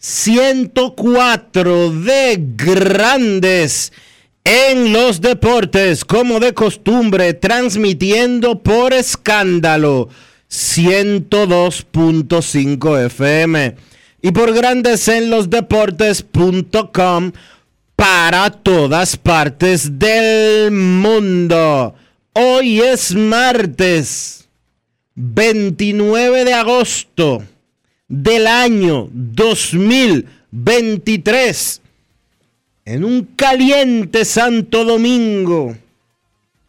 3104 de Grandes en los Deportes, como de costumbre, transmitiendo por escándalo 102.5 FM y por Grandes en los Deportes.com para todas partes del mundo. Hoy es martes 29 de agosto del año 2023. En un caliente Santo Domingo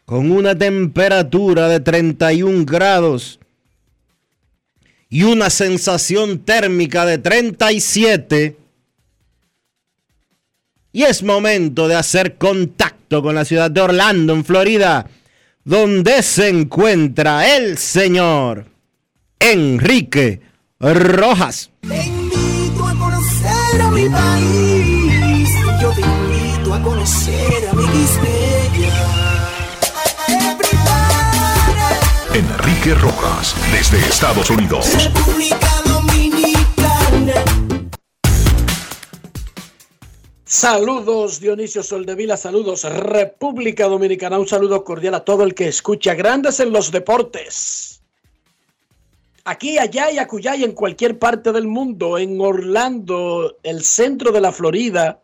con una temperatura de 31 grados y una sensación térmica de 37 y es momento de hacer contacto con la ciudad de Orlando, en Florida, donde se encuentra el señor Enrique Rojas. Te invito a conocer a mi país. Yo te invito a conocer a mi Enrique Rojas, desde Estados Unidos. República Dominicana. Saludos Dionisio Soldevila, saludos República Dominicana, un saludo cordial a todo el que escucha Grandes en los Deportes. Aquí, allá y acullá y en cualquier parte del mundo, en Orlando, el centro de la Florida,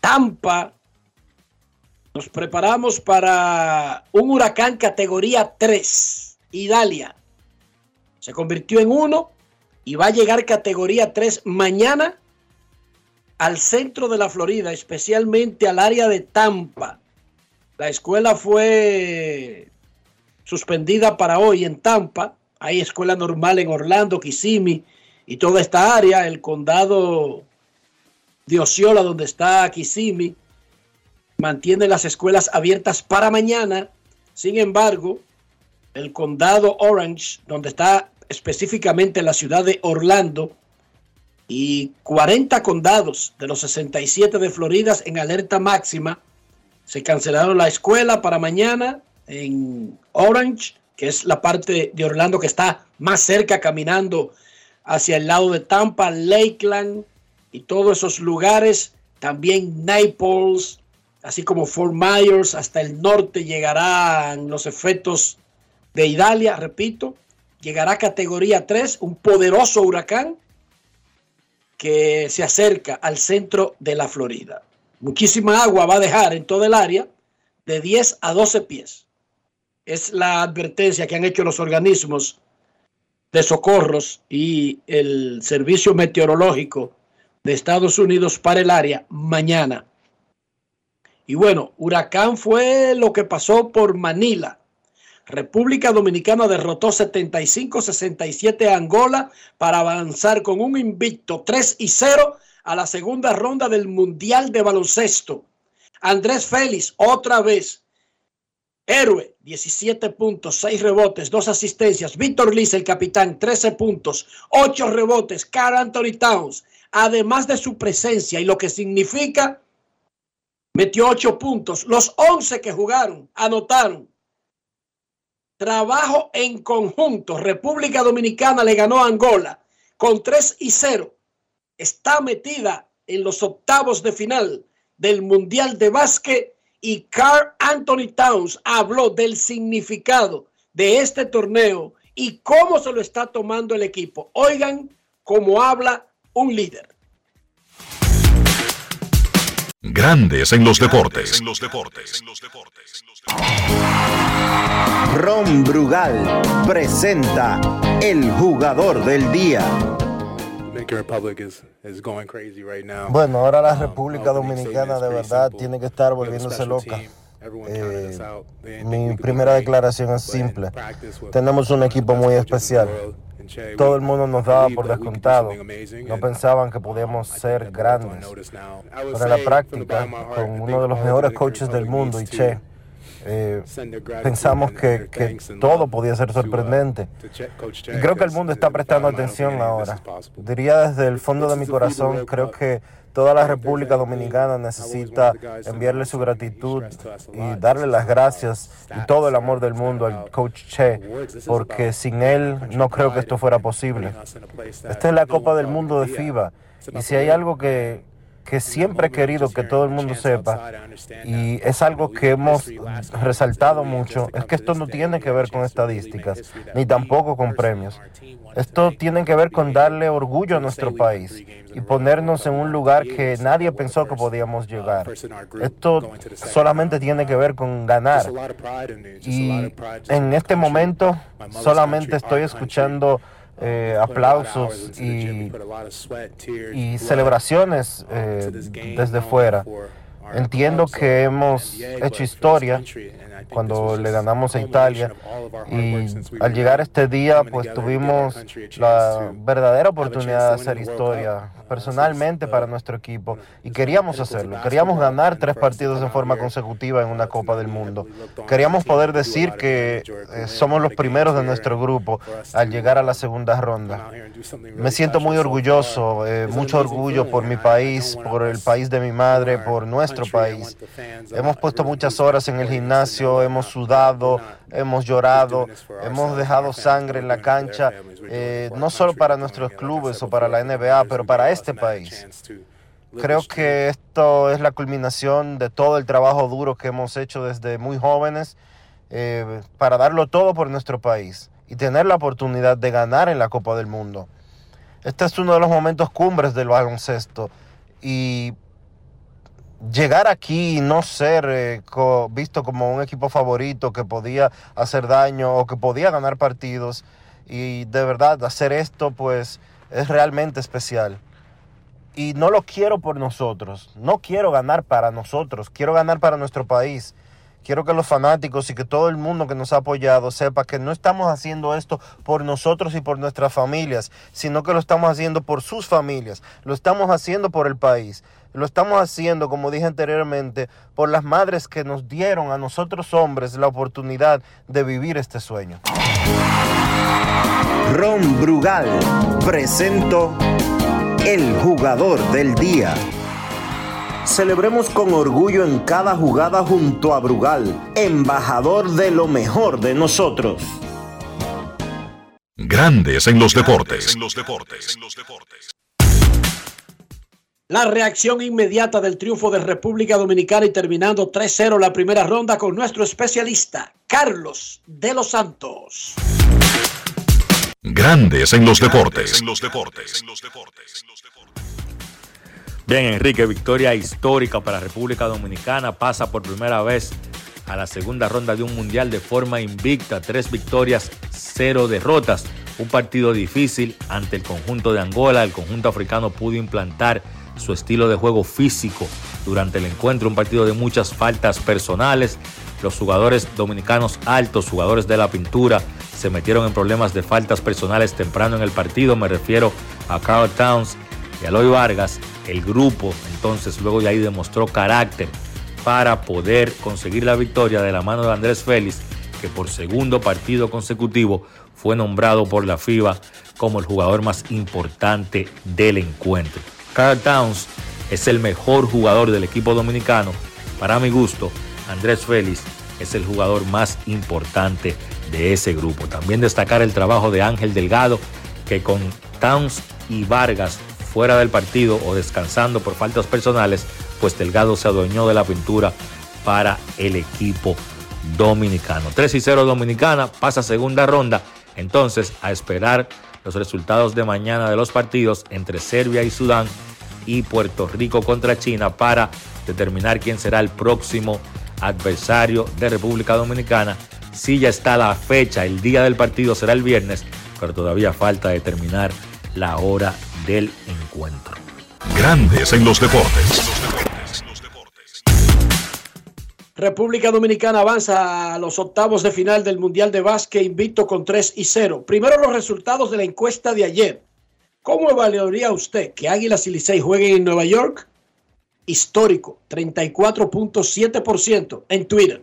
Tampa, nos preparamos para un huracán categoría 3, Idalia. Se convirtió en uno y va a llegar categoría 3 mañana al centro de la Florida, especialmente al área de Tampa. La escuela fue suspendida para hoy en Tampa. Hay escuela normal en Orlando, Kissimmee y toda esta área. El condado de Osceola, donde está Kissimmee, mantiene las escuelas abiertas para mañana. Sin embargo, el condado Orange, donde está específicamente la ciudad de Orlando, y 40 condados de los 67 de Florida en alerta máxima. Se cancelaron la escuela para mañana en Orange, que es la parte de Orlando que está más cerca caminando hacia el lado de Tampa, Lakeland y todos esos lugares. También Naples, así como Fort Myers, hasta el norte llegarán los efectos de Idalia, repito. Llegará categoría 3, un poderoso huracán que se acerca al centro de la Florida. Muchísima agua va a dejar en todo el área de 10 a 12 pies. Es la advertencia que han hecho los organismos de socorros y el Servicio Meteorológico de Estados Unidos para el área mañana. Y bueno, huracán fue lo que pasó por Manila. República Dominicana derrotó 75-67 a Angola para avanzar con un invicto 3 y 0 a la segunda ronda del Mundial de Baloncesto. Andrés Félix, otra vez, Héroe, 17 puntos, 6 rebotes, 2 asistencias. Víctor Liz, el capitán, 13 puntos, 8 rebotes. Carl Anthony Towns, además de su presencia y lo que significa, metió 8 puntos. Los 11 que jugaron anotaron. Trabajo en conjunto. República Dominicana le ganó a Angola con 3 y 0. Está metida en los octavos de final del Mundial de Básquet y Carl Anthony Towns habló del significado de este torneo y cómo se lo está tomando el equipo. Oigan cómo habla un líder. Grandes en los deportes. Ron Brugal presenta el jugador del día. Bueno, ahora la República Dominicana de verdad tiene que estar volviéndose loca. Eh, mi primera declaración es simple. Tenemos un equipo muy especial. Todo el mundo nos daba por descontado. No pensaban que podíamos ser grandes. Pero en la práctica, con uno de los mejores coaches del mundo, y Che, eh, pensamos que, que, todo podía ser sorprendente. Y creo que el mundo está prestando atención ahora. Diría desde el fondo de mi corazón, creo que toda la República Dominicana necesita enviarle su gratitud y darle las gracias y todo el amor del mundo al coach Che, porque sin él no creo que esto fuera posible. Esta es la Copa del Mundo de FIBA. Y si hay algo que, que siempre he querido que todo el mundo sepa, y es algo que hemos resaltado mucho, es que esto no tiene que ver con estadísticas, ni tampoco con premios. Esto tiene que ver con darle orgullo a nuestro país y ponernos en un lugar que nadie pensó que podíamos llegar. Esto solamente tiene que ver con ganar. Y en este momento solamente estoy escuchando eh, aplausos y, y celebraciones eh, desde fuera. Entiendo que hemos hecho historia cuando le ganamos a Italia y al llegar este día pues tuvimos la verdadera oportunidad de hacer historia personalmente para nuestro equipo y queríamos hacerlo, queríamos ganar tres partidos en forma consecutiva en una Copa del Mundo, queríamos poder decir que eh, somos los primeros de nuestro grupo al llegar a la segunda ronda. Me siento muy orgulloso, eh, mucho orgullo por mi país, por el país de mi madre, por nuestro país. Hemos puesto muchas horas en el gimnasio, hemos sudado, hemos llorado, hemos dejado sangre en la cancha, eh, no solo para nuestros clubes o para la NBA, pero para este país. Creo que esto es la culminación de todo el trabajo duro que hemos hecho desde muy jóvenes eh, para darlo todo por nuestro país y tener la oportunidad de ganar en la Copa del Mundo. Este es uno de los momentos cumbres del baloncesto y llegar aquí y no ser eh, visto como un equipo favorito que podía hacer daño o que podía ganar partidos y de verdad hacer esto pues es realmente especial. Y no lo quiero por nosotros, no quiero ganar para nosotros, quiero ganar para nuestro país. Quiero que los fanáticos y que todo el mundo que nos ha apoyado sepa que no estamos haciendo esto por nosotros y por nuestras familias, sino que lo estamos haciendo por sus familias, lo estamos haciendo por el país. Lo estamos haciendo, como dije anteriormente, por las madres que nos dieron a nosotros hombres la oportunidad de vivir este sueño. Ron Brugal presento el jugador del día. Celebremos con orgullo en cada jugada junto a Brugal, embajador de lo mejor de nosotros. Grandes en los deportes. La reacción inmediata del triunfo de República Dominicana y terminando 3-0 la primera ronda con nuestro especialista, Carlos de los Santos. Grandes en los deportes. Bien, Enrique, victoria histórica para República Dominicana. Pasa por primera vez a la segunda ronda de un mundial de forma invicta. Tres victorias, cero derrotas. Un partido difícil ante el conjunto de Angola. El conjunto africano pudo implantar su estilo de juego físico durante el encuentro, un partido de muchas faltas personales. Los jugadores dominicanos altos, jugadores de la pintura, se metieron en problemas de faltas personales temprano en el partido. Me refiero a Carl Towns y a Eloy Vargas. El grupo entonces luego de ahí demostró carácter para poder conseguir la victoria de la mano de Andrés Félix, que por segundo partido consecutivo fue nombrado por la FIBA como el jugador más importante del encuentro. Carl Towns es el mejor jugador del equipo dominicano. Para mi gusto, Andrés Félix es el jugador más importante de ese grupo. También destacar el trabajo de Ángel Delgado, que con Towns y Vargas fuera del partido o descansando por faltas personales, pues Delgado se adueñó de la pintura para el equipo dominicano. 3 y 0 Dominicana, pasa segunda ronda. Entonces, a esperar los resultados de mañana de los partidos entre Serbia y Sudán y Puerto Rico contra China para determinar quién será el próximo adversario de República Dominicana. Si ya está la fecha, el día del partido será el viernes, pero todavía falta determinar la hora del encuentro. Grandes en los deportes. República Dominicana avanza a los octavos de final del Mundial de Básquet invicto con 3 y 0. Primero los resultados de la encuesta de ayer. ¿Cómo evaluaría usted que Águilas y Licey jueguen en Nueva York? Histórico, 34.7% en Twitter.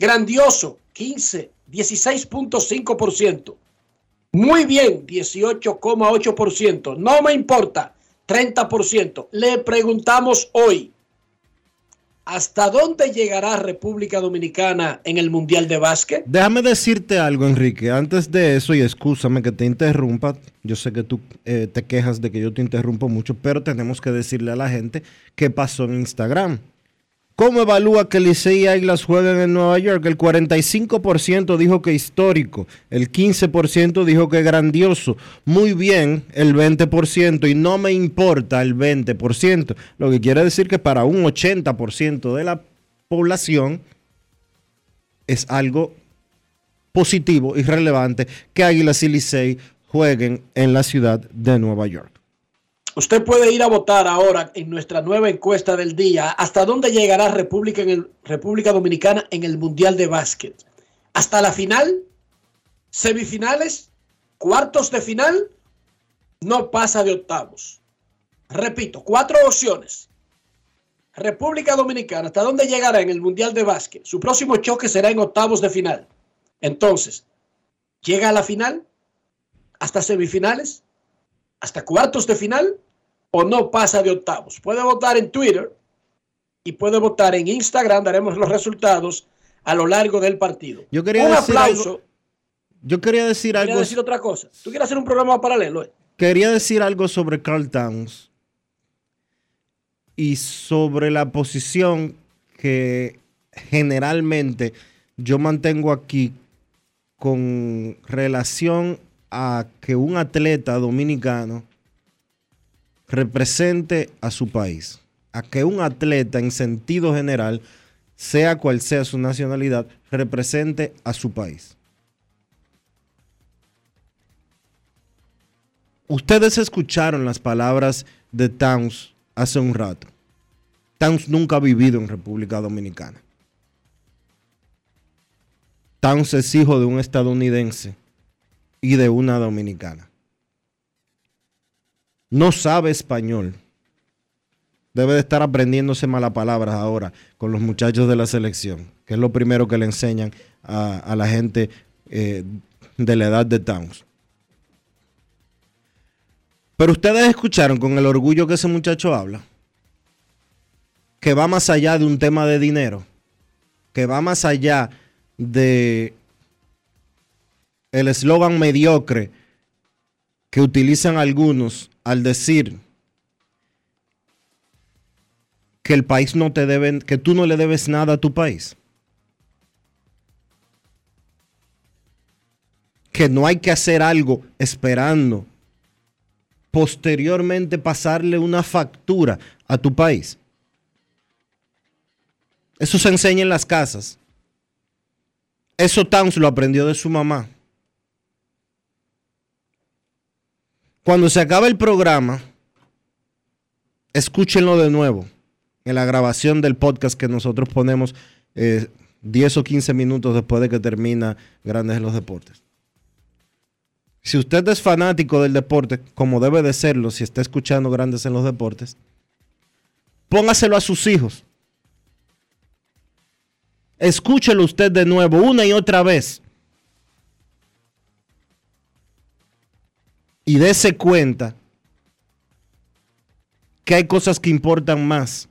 Grandioso, 15, 16.5%. Muy bien, 18,8%. No me importa, 30%. Le preguntamos hoy, ¿hasta dónde llegará República Dominicana en el Mundial de Básquet? Déjame decirte algo, Enrique. Antes de eso, y escúchame que te interrumpa, yo sé que tú eh, te quejas de que yo te interrumpo mucho, pero tenemos que decirle a la gente qué pasó en Instagram. ¿Cómo evalúa que Licey y Águilas juegan en Nueva York? El 45% dijo que histórico, el 15% dijo que grandioso, muy bien el 20% y no me importa el 20%, lo que quiere decir que para un 80% de la población es algo positivo y relevante que Águilas y Licey jueguen en la ciudad de Nueva York. Usted puede ir a votar ahora en nuestra nueva encuesta del día. ¿Hasta dónde llegará República, en República Dominicana en el Mundial de Básquet? ¿Hasta la final? ¿Semifinales? ¿Cuartos de final? No pasa de octavos. Repito, cuatro opciones. República Dominicana, ¿hasta dónde llegará en el Mundial de Básquet? Su próximo choque será en octavos de final. Entonces, ¿llega a la final? ¿Hasta semifinales? ¿Hasta cuartos de final? O no pasa de octavos. Puede votar en Twitter y puede votar en Instagram. Daremos los resultados a lo largo del partido. Yo quería un decir aplauso. Algo, yo quería decir Quería algo. decir otra cosa. ¿Tú quieres hacer un programa paralelo? eh? Quería decir algo sobre Carl Towns y sobre la posición que generalmente yo mantengo aquí con relación a que un atleta dominicano represente a su país, a que un atleta en sentido general, sea cual sea su nacionalidad, represente a su país. Ustedes escucharon las palabras de Towns hace un rato. Towns nunca ha vivido en República Dominicana. Towns es hijo de un estadounidense y de una dominicana. No sabe español. Debe de estar aprendiéndose malas palabras ahora con los muchachos de la selección, que es lo primero que le enseñan a, la gente eh, de la edad de Towns. Pero ustedes escucharon con el orgullo que ese muchacho habla, que va más allá de un tema de dinero, que va más allá de el eslogan mediocre que utilizan algunos al decir que el país no te debe, que tú no le debes nada a tu país. Que no hay que hacer algo esperando posteriormente pasarle una factura a tu país. Eso se enseña en las casas. Eso Towns lo aprendió de su mamá. Cuando se acabe el programa, escúchenlo de nuevo en la grabación del podcast que nosotros ponemos eh, 10 o 15 minutos después de que termina Grandes en los Deportes. Si usted es fanático del deporte, como debe de serlo si está escuchando Grandes en los Deportes, póngaselo a sus hijos. Escúchelo usted de nuevo, una y otra vez. Y dése cuenta que hay cosas que importan más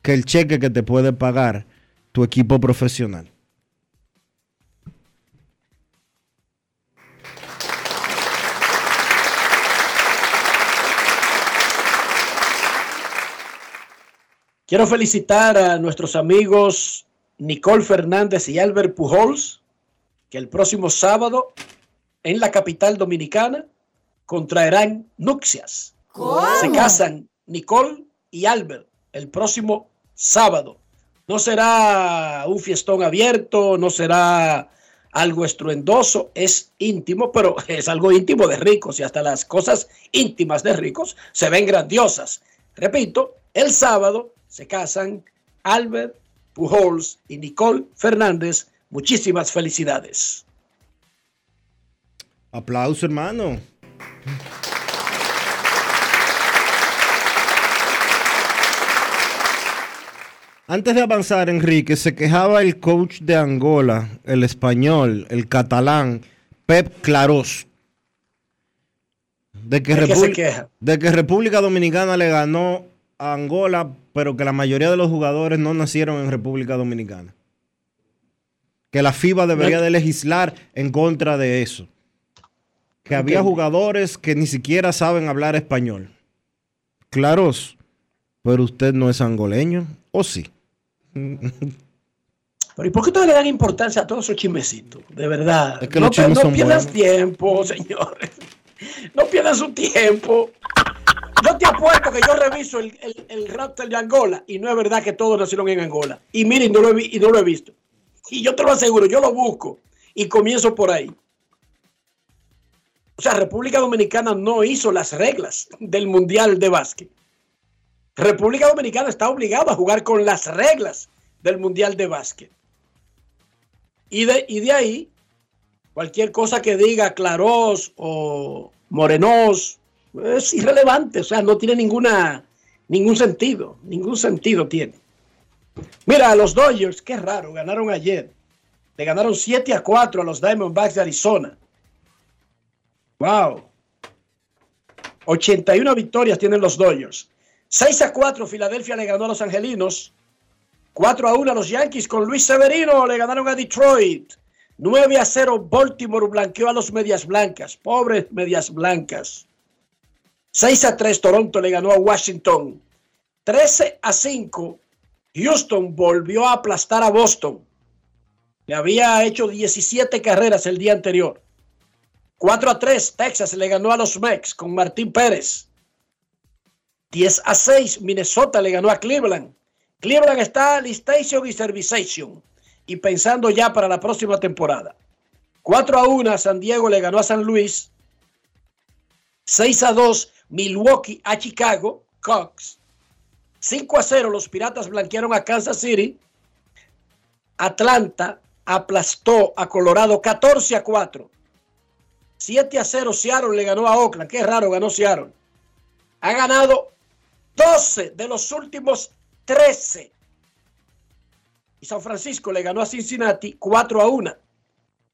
que el cheque que te puede pagar tu equipo profesional. Quiero felicitar a nuestros amigos Nicole Fernández y Albert Pujols, que el próximo sábado en la capital dominicana contraerán nupcias. Se casan Nicole y Albert el próximo sábado. No será un fiestón abierto, no será algo estruendoso, es íntimo, pero es algo íntimo de ricos y hasta las cosas íntimas de ricos se ven grandiosas. Repito, el sábado se casan Albert Pujols y Nicole Fernández. Muchísimas felicidades. Aplauso, hermano. Antes de avanzar, Enrique, se quejaba el coach de Angola, el español, el catalán, Pep Clarós, de que, de que República Dominicana le ganó a Angola pero que la mayoría de los jugadores no nacieron en República Dominicana. Que la FIBA debería de legislar en contra de eso. Que había jugadores que ni siquiera saben hablar español. Claros, pero usted no es angoleño, ¿o sí? Pero ¿y por qué ustedes le dan importancia a todos esos chismecitos? De verdad. Es que no, no pierdas tiempo, señores. No pierdas su tiempo. Yo te apuesto que yo reviso el, el, Raptor de Angola y no es verdad que todos nacieron en Angola. Y miren, no lo he, y no lo he visto. Y yo te lo aseguro, yo lo busco y comienzo por ahí. O sea, República Dominicana no hizo las reglas del Mundial de Básquet. República Dominicana está obligada a jugar con las reglas del Mundial de Básquet. Y de, y de ahí, cualquier cosa que diga Clarós o Morenos es irrelevante, o sea, no tiene ninguna, ningún sentido, ningún sentido tiene. Mira, los Dodgers, qué raro, ganaron ayer. Le ganaron 7 a 4 a los Diamondbacks de Arizona. Wow. 81 victorias tienen los Dodgers. 6 a 4 Filadelfia le ganó a los Angelinos. 4 a 1 a los Yankees con Luis Severino le ganaron a Detroit. 9 a 0 Baltimore blanqueó a los Medias Blancas. Pobres Medias Blancas. 6 a 3 Toronto le ganó a Washington. 13 a 5 Houston volvió a aplastar a Boston. Le había hecho 17 carreras el día anterior. 4 a 3 Texas le ganó a los Mex con Martín Pérez. 10 a 6 Minnesota le ganó a Cleveland. Cleveland está listation y servization y pensando ya para la próxima temporada. 4 a 1 San Diego le ganó a San Luis. 6 a 2 Milwaukee a Chicago, Cox. 5 a 0 los Piratas blanquearon a Kansas City. Atlanta aplastó a Colorado 14 a 4. 7 a 0 Seattle le ganó a Oakland. Qué raro, ganó Seattle. Ha ganado 12 de los últimos 13. Y San Francisco le ganó a Cincinnati 4 a 1.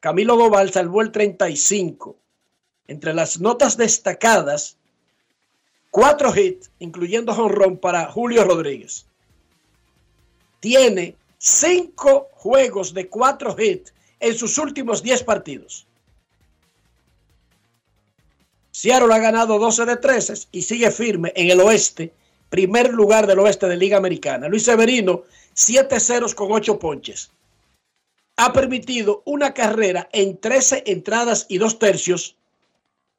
Camilo Doval salvó el 35. Entre las notas destacadas, cuatro hits, incluyendo jonrón para Julio Rodríguez. Tiene cinco juegos de cuatro hits en sus últimos diez partidos. Seattle ha ganado 12 de 13 y sigue firme en el oeste, primer lugar del oeste de Liga Americana. Luis Severino, 7 ceros con 8 ponches. Ha permitido una carrera en 13 entradas y 2 tercios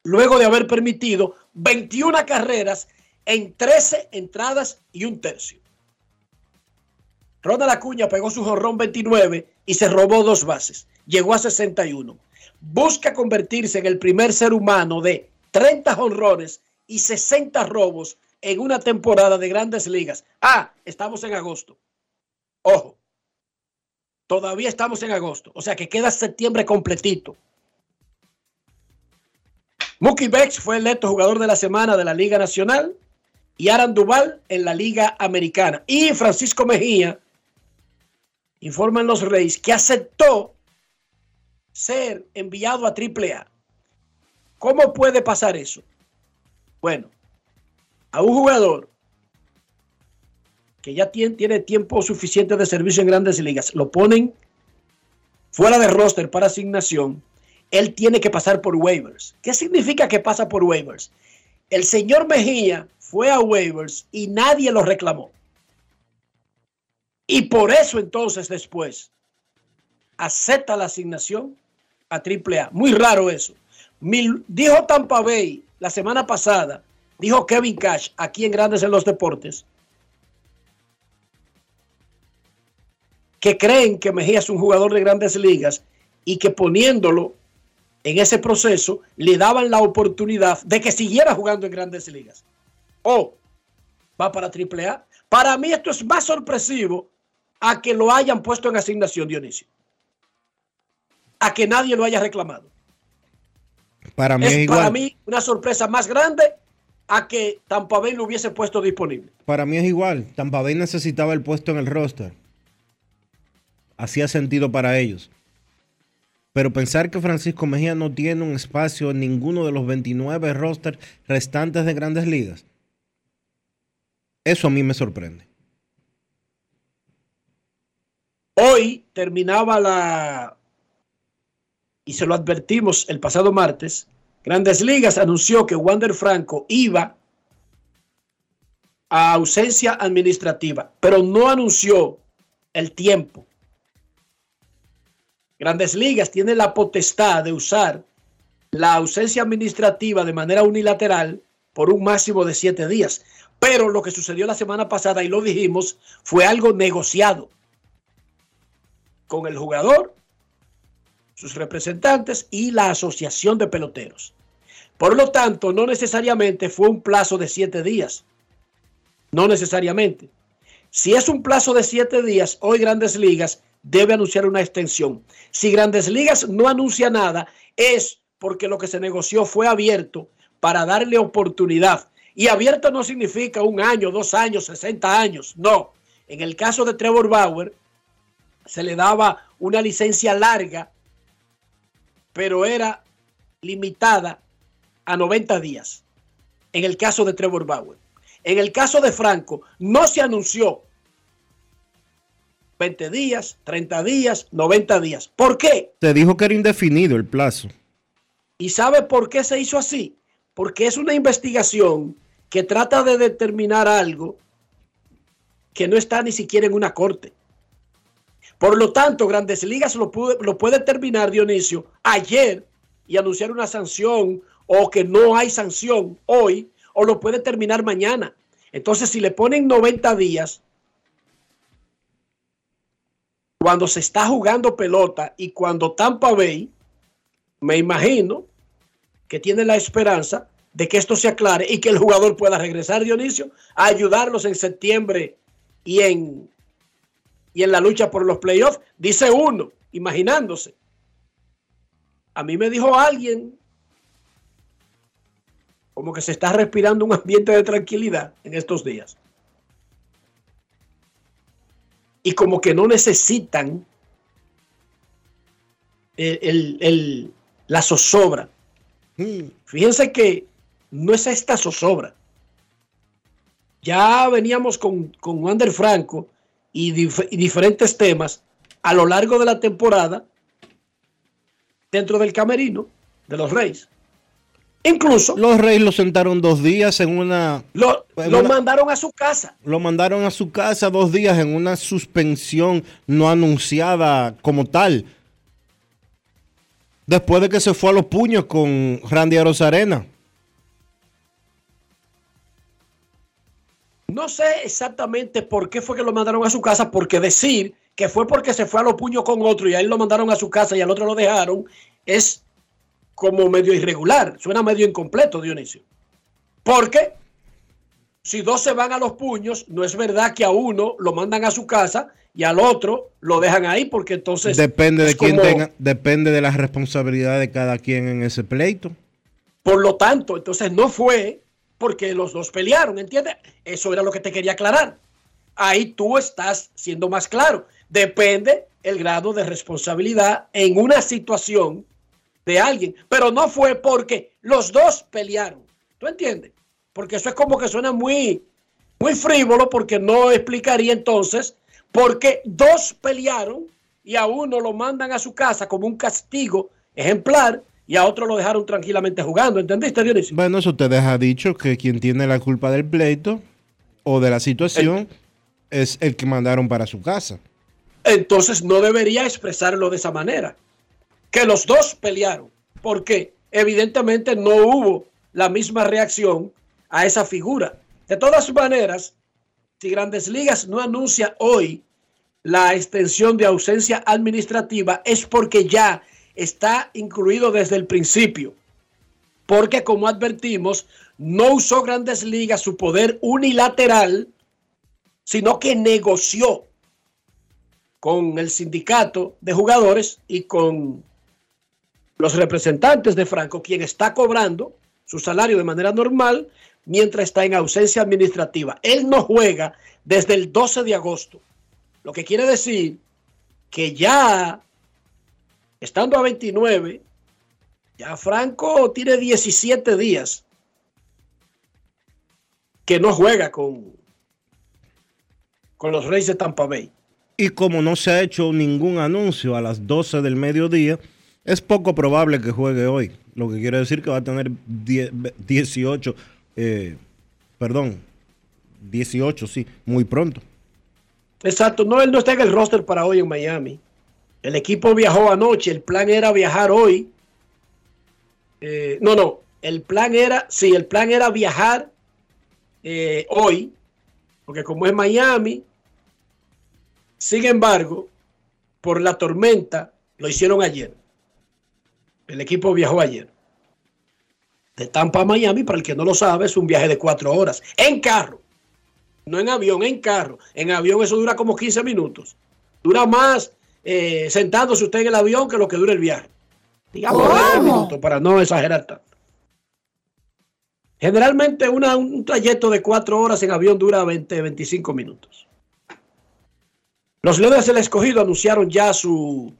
luego de haber permitido 21 carreras en 13 entradas y un tercio. Ronald Acuña pegó su jorrón 29 y se robó dos bases. Llegó a 61. Busca convertirse en el primer ser humano de 30 jonrones y 60 robos en una temporada de grandes ligas. Ah, estamos en agosto. Ojo, todavía estamos en agosto. O sea que queda septiembre completito. Mookie Bex fue electo jugador de la semana de la Liga Nacional y Aran Duval en la Liga Americana. Y Francisco Mejía informan los Reyes, que aceptó ser enviado a AAA. ¿Cómo puede pasar eso? Bueno, a un jugador que ya tiene, tiempo suficiente de servicio en grandes ligas, lo ponen fuera de roster para asignación, él tiene que pasar por waivers. ¿Qué significa que pasa por waivers? El señor Mejía fue a waivers y nadie lo reclamó. Y por eso entonces después acepta la asignación a AAA. Muy raro eso. Dijo Tampa Bay la semana pasada, dijo Kevin Cash aquí en Grandes en los Deportes, que creen que Mejía es un jugador de grandes ligas y que poniéndolo en ese proceso le daban la oportunidad de que siguiera jugando en grandes ligas. O va para AAA. Para mí esto es más sorpresivo a que lo hayan puesto en asignación, Dionisio. A que nadie lo haya reclamado. Para mí es, para mí una sorpresa más grande a que Tampa Bay lo hubiese puesto disponible. Para mí es igual. Tampa Bay necesitaba el puesto en el roster. Hacía sentido para ellos. Pero pensar que Francisco Mejía no tiene un espacio en ninguno de los 29 rosters restantes de grandes ligas, eso a mí me sorprende. Hoy terminaba la, y se lo advertimos el pasado martes, Grandes Ligas anunció que Wander Franco iba a ausencia administrativa, pero no anunció el tiempo. Grandes Ligas tiene la potestad de usar la ausencia administrativa de manera unilateral por un máximo de siete días. Pero lo que sucedió la semana pasada, y lo dijimos, fue algo negociado con el jugador, sus representantes y la asociación de peloteros. Por lo tanto, no necesariamente fue un plazo de siete días. No necesariamente. Si es un plazo de siete días, hoy Grandes Ligas debe anunciar una extensión. Si Grandes Ligas no anuncia nada, es porque lo que se negoció fue abierto para darle oportunidad. Y abierto no significa un año, dos años, 60 años. No. En el caso de Trevor Bauer, se le daba una licencia larga, pero era limitada a 90 días. En el caso de Trevor Bauer. En el caso de Franco, no se anunció 20 días, 30 días, 90 días. ¿Por qué? Te dijo que era indefinido el plazo. ¿Y sabe por qué se hizo así? Porque es una investigación que trata de determinar algo que no está ni siquiera en una corte. Por lo tanto, Grandes Ligas lo, puede terminar, Dionisio, ayer y anunciar una sanción o que no hay sanción hoy, o lo puede terminar mañana. Entonces, si le ponen 90 días, cuando se está jugando pelota y cuando Tampa Bay, me imagino que tiene la esperanza de que esto se aclare y que el jugador pueda regresar, Dionisio, a ayudarlos en septiembre y en, y en la lucha por los playoffs, dice uno, imaginándose. A mí me dijo alguien como que se está respirando un ambiente de tranquilidad en estos días. y como que no necesitan la zozobra. Mm. Fíjense que no es esta zozobra. Ya veníamos con, con Wander Franco y, y diferentes temas a lo largo de la temporada dentro del camerino de los Reyes. Incluso. Los Reyes lo sentaron dos días en una. Lo, mandaron a su casa. Lo mandaron a su casa dos días en una suspensión no anunciada como tal. Después de que se fue a los puños con Randy Arena. No sé exactamente por qué fue que lo mandaron a su casa, porque decir que fue porque se fue a los puños con otro y ahí lo mandaron a su casa y al otro lo dejaron es como medio irregular, suena medio incompleto, Dionisio. Porque si dos se van a los puños, no es verdad que a uno lo mandan a su casa y al otro lo dejan ahí, porque entonces. Depende de quién tenga, depende de la responsabilidad de cada quien en ese pleito. Por lo tanto, entonces no fue porque los dos pelearon, ¿entiendes? Eso era lo que te quería aclarar. Ahí tú estás siendo más claro. Depende el grado de responsabilidad en una situación de alguien. Pero no fue porque los dos pelearon. ¿Tú entiendes? Porque eso es como que suena muy, muy frívolo porque no explicaría entonces por qué dos pelearon y a uno lo mandan a su casa como un castigo ejemplar y a otro lo dejaron tranquilamente jugando. ¿Entendiste, Dionisio? Bueno, eso te deja dicho que quien tiene la culpa del pleito o de la situación es el que mandaron para su casa. Entonces no debería expresarlo de esa manera. Que los dos pelearon, porque evidentemente no hubo la misma reacción a esa figura. De todas maneras, si Grandes Ligas no anuncia hoy la extensión de ausencia administrativa, es porque ya está incluido desde el principio. Porque como advertimos, no usó Grandes Ligas su poder unilateral, sino que negoció con el sindicato de jugadores y con los representantes de Franco, quien está cobrando su salario de manera normal mientras está en ausencia administrativa. Él no juega desde el 12 de agosto, lo que quiere decir que ya estando a 29, ya Franco tiene 17 días que no juega con, con los Reyes de Tampa Bay. Y como no se ha hecho ningún anuncio a las 12 del mediodía, es poco probable que juegue hoy. Lo que quiere decir que va a tener 18, eh, perdón, 18, sí, muy pronto. Exacto, no, él no está en el roster para hoy en Miami. El equipo viajó anoche, el plan era viajar hoy. Eh, no, no, el plan era, sí, el plan era viajar eh, hoy, porque como es Miami, sin embargo, por la tormenta, lo hicieron ayer. El equipo viajó ayer. De Tampa a Miami, para el que no lo sabe, es un viaje de cuatro horas. En carro. No en avión, en carro. En avión eso dura como 15 minutos. Dura más eh, sentándose usted en el avión que lo que dura el viaje. Digamos minutos para no exagerar tanto. Generalmente un trayecto de cuatro horas en avión dura 20, 25 minutos. Los Leones del Escogido anunciaron ya su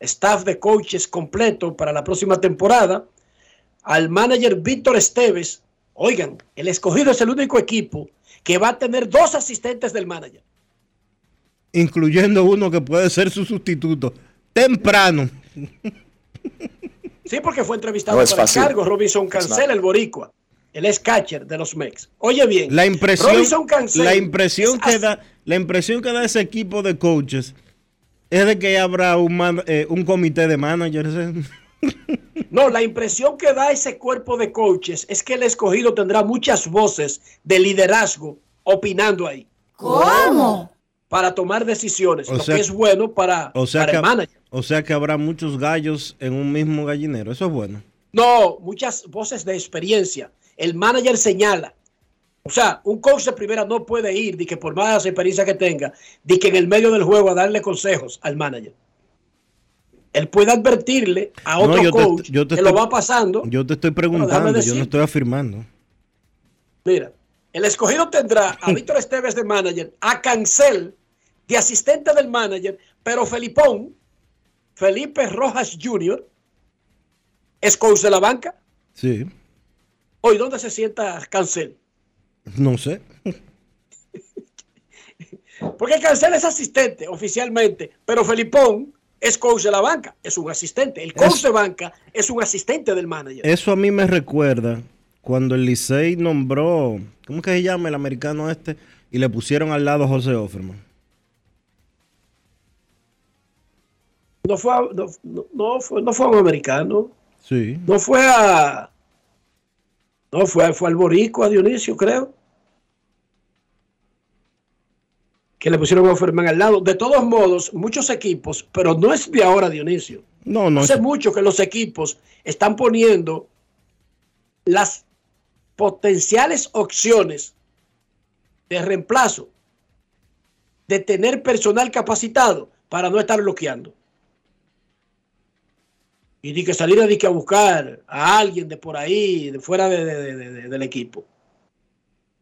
staff de coaches completo para la próxima temporada. Al manager Víctor Esteves, oigan, el Escogido es el único equipo que va a tener dos asistentes del manager incluyendo uno que puede ser su sustituto, temprano. Sí, porque fue entrevistado por el cargo Robinson Cancel, el boricua. Él es catcher de los Mex. Oye bien, la impresión, la impresión que da, la impresión que da ese equipo de coaches es de que habrá un, eh, un comité de managers. No, la impresión que da ese cuerpo de coaches es que el escogido tendrá muchas voces de liderazgo opinando ahí. ¿Cómo? Para tomar decisiones, lo que es bueno para, o sea el manager. O sea que habrá muchos gallos en un mismo gallinero, eso es bueno. No, muchas voces de experiencia. El manager señala. O sea, un coach de primera no puede ir, de que por más experiencia que tenga, de que en el medio del juego a darle consejos al manager. Él puede advertirle a otro coach que lo va pasando. Yo te estoy preguntando, yo no estoy afirmando. Mira, el escogido tendrá a Víctor Esteves de manager, a Cancel de asistente del manager, pero Felipón, Felipe Rojas Jr., es coach de la banca. Sí. Hoy, ¿dónde se sienta Cancel? No sé. Porque Cancel es asistente oficialmente, pero Felipón es coach de la banca, es un asistente. El coach de banca es un asistente del manager. Eso a mí me recuerda cuando el Licey nombró, ¿cómo que se llama el americano este? Y le pusieron al lado a José Offerman. No fue, no, fue, no fue un americano. Sí. No fue a. No fue, fue al Boricua, a Dionisio, creo. Que le pusieron a Offerman al lado. De todos modos, muchos equipos, pero no es de ahora, Dionisio. No, no. Hace mucho que los equipos están poniendo las potenciales opciones de reemplazo, de tener personal capacitado para no estar bloqueando. Y de que salir a, que a buscar a alguien de por ahí, de fuera del equipo.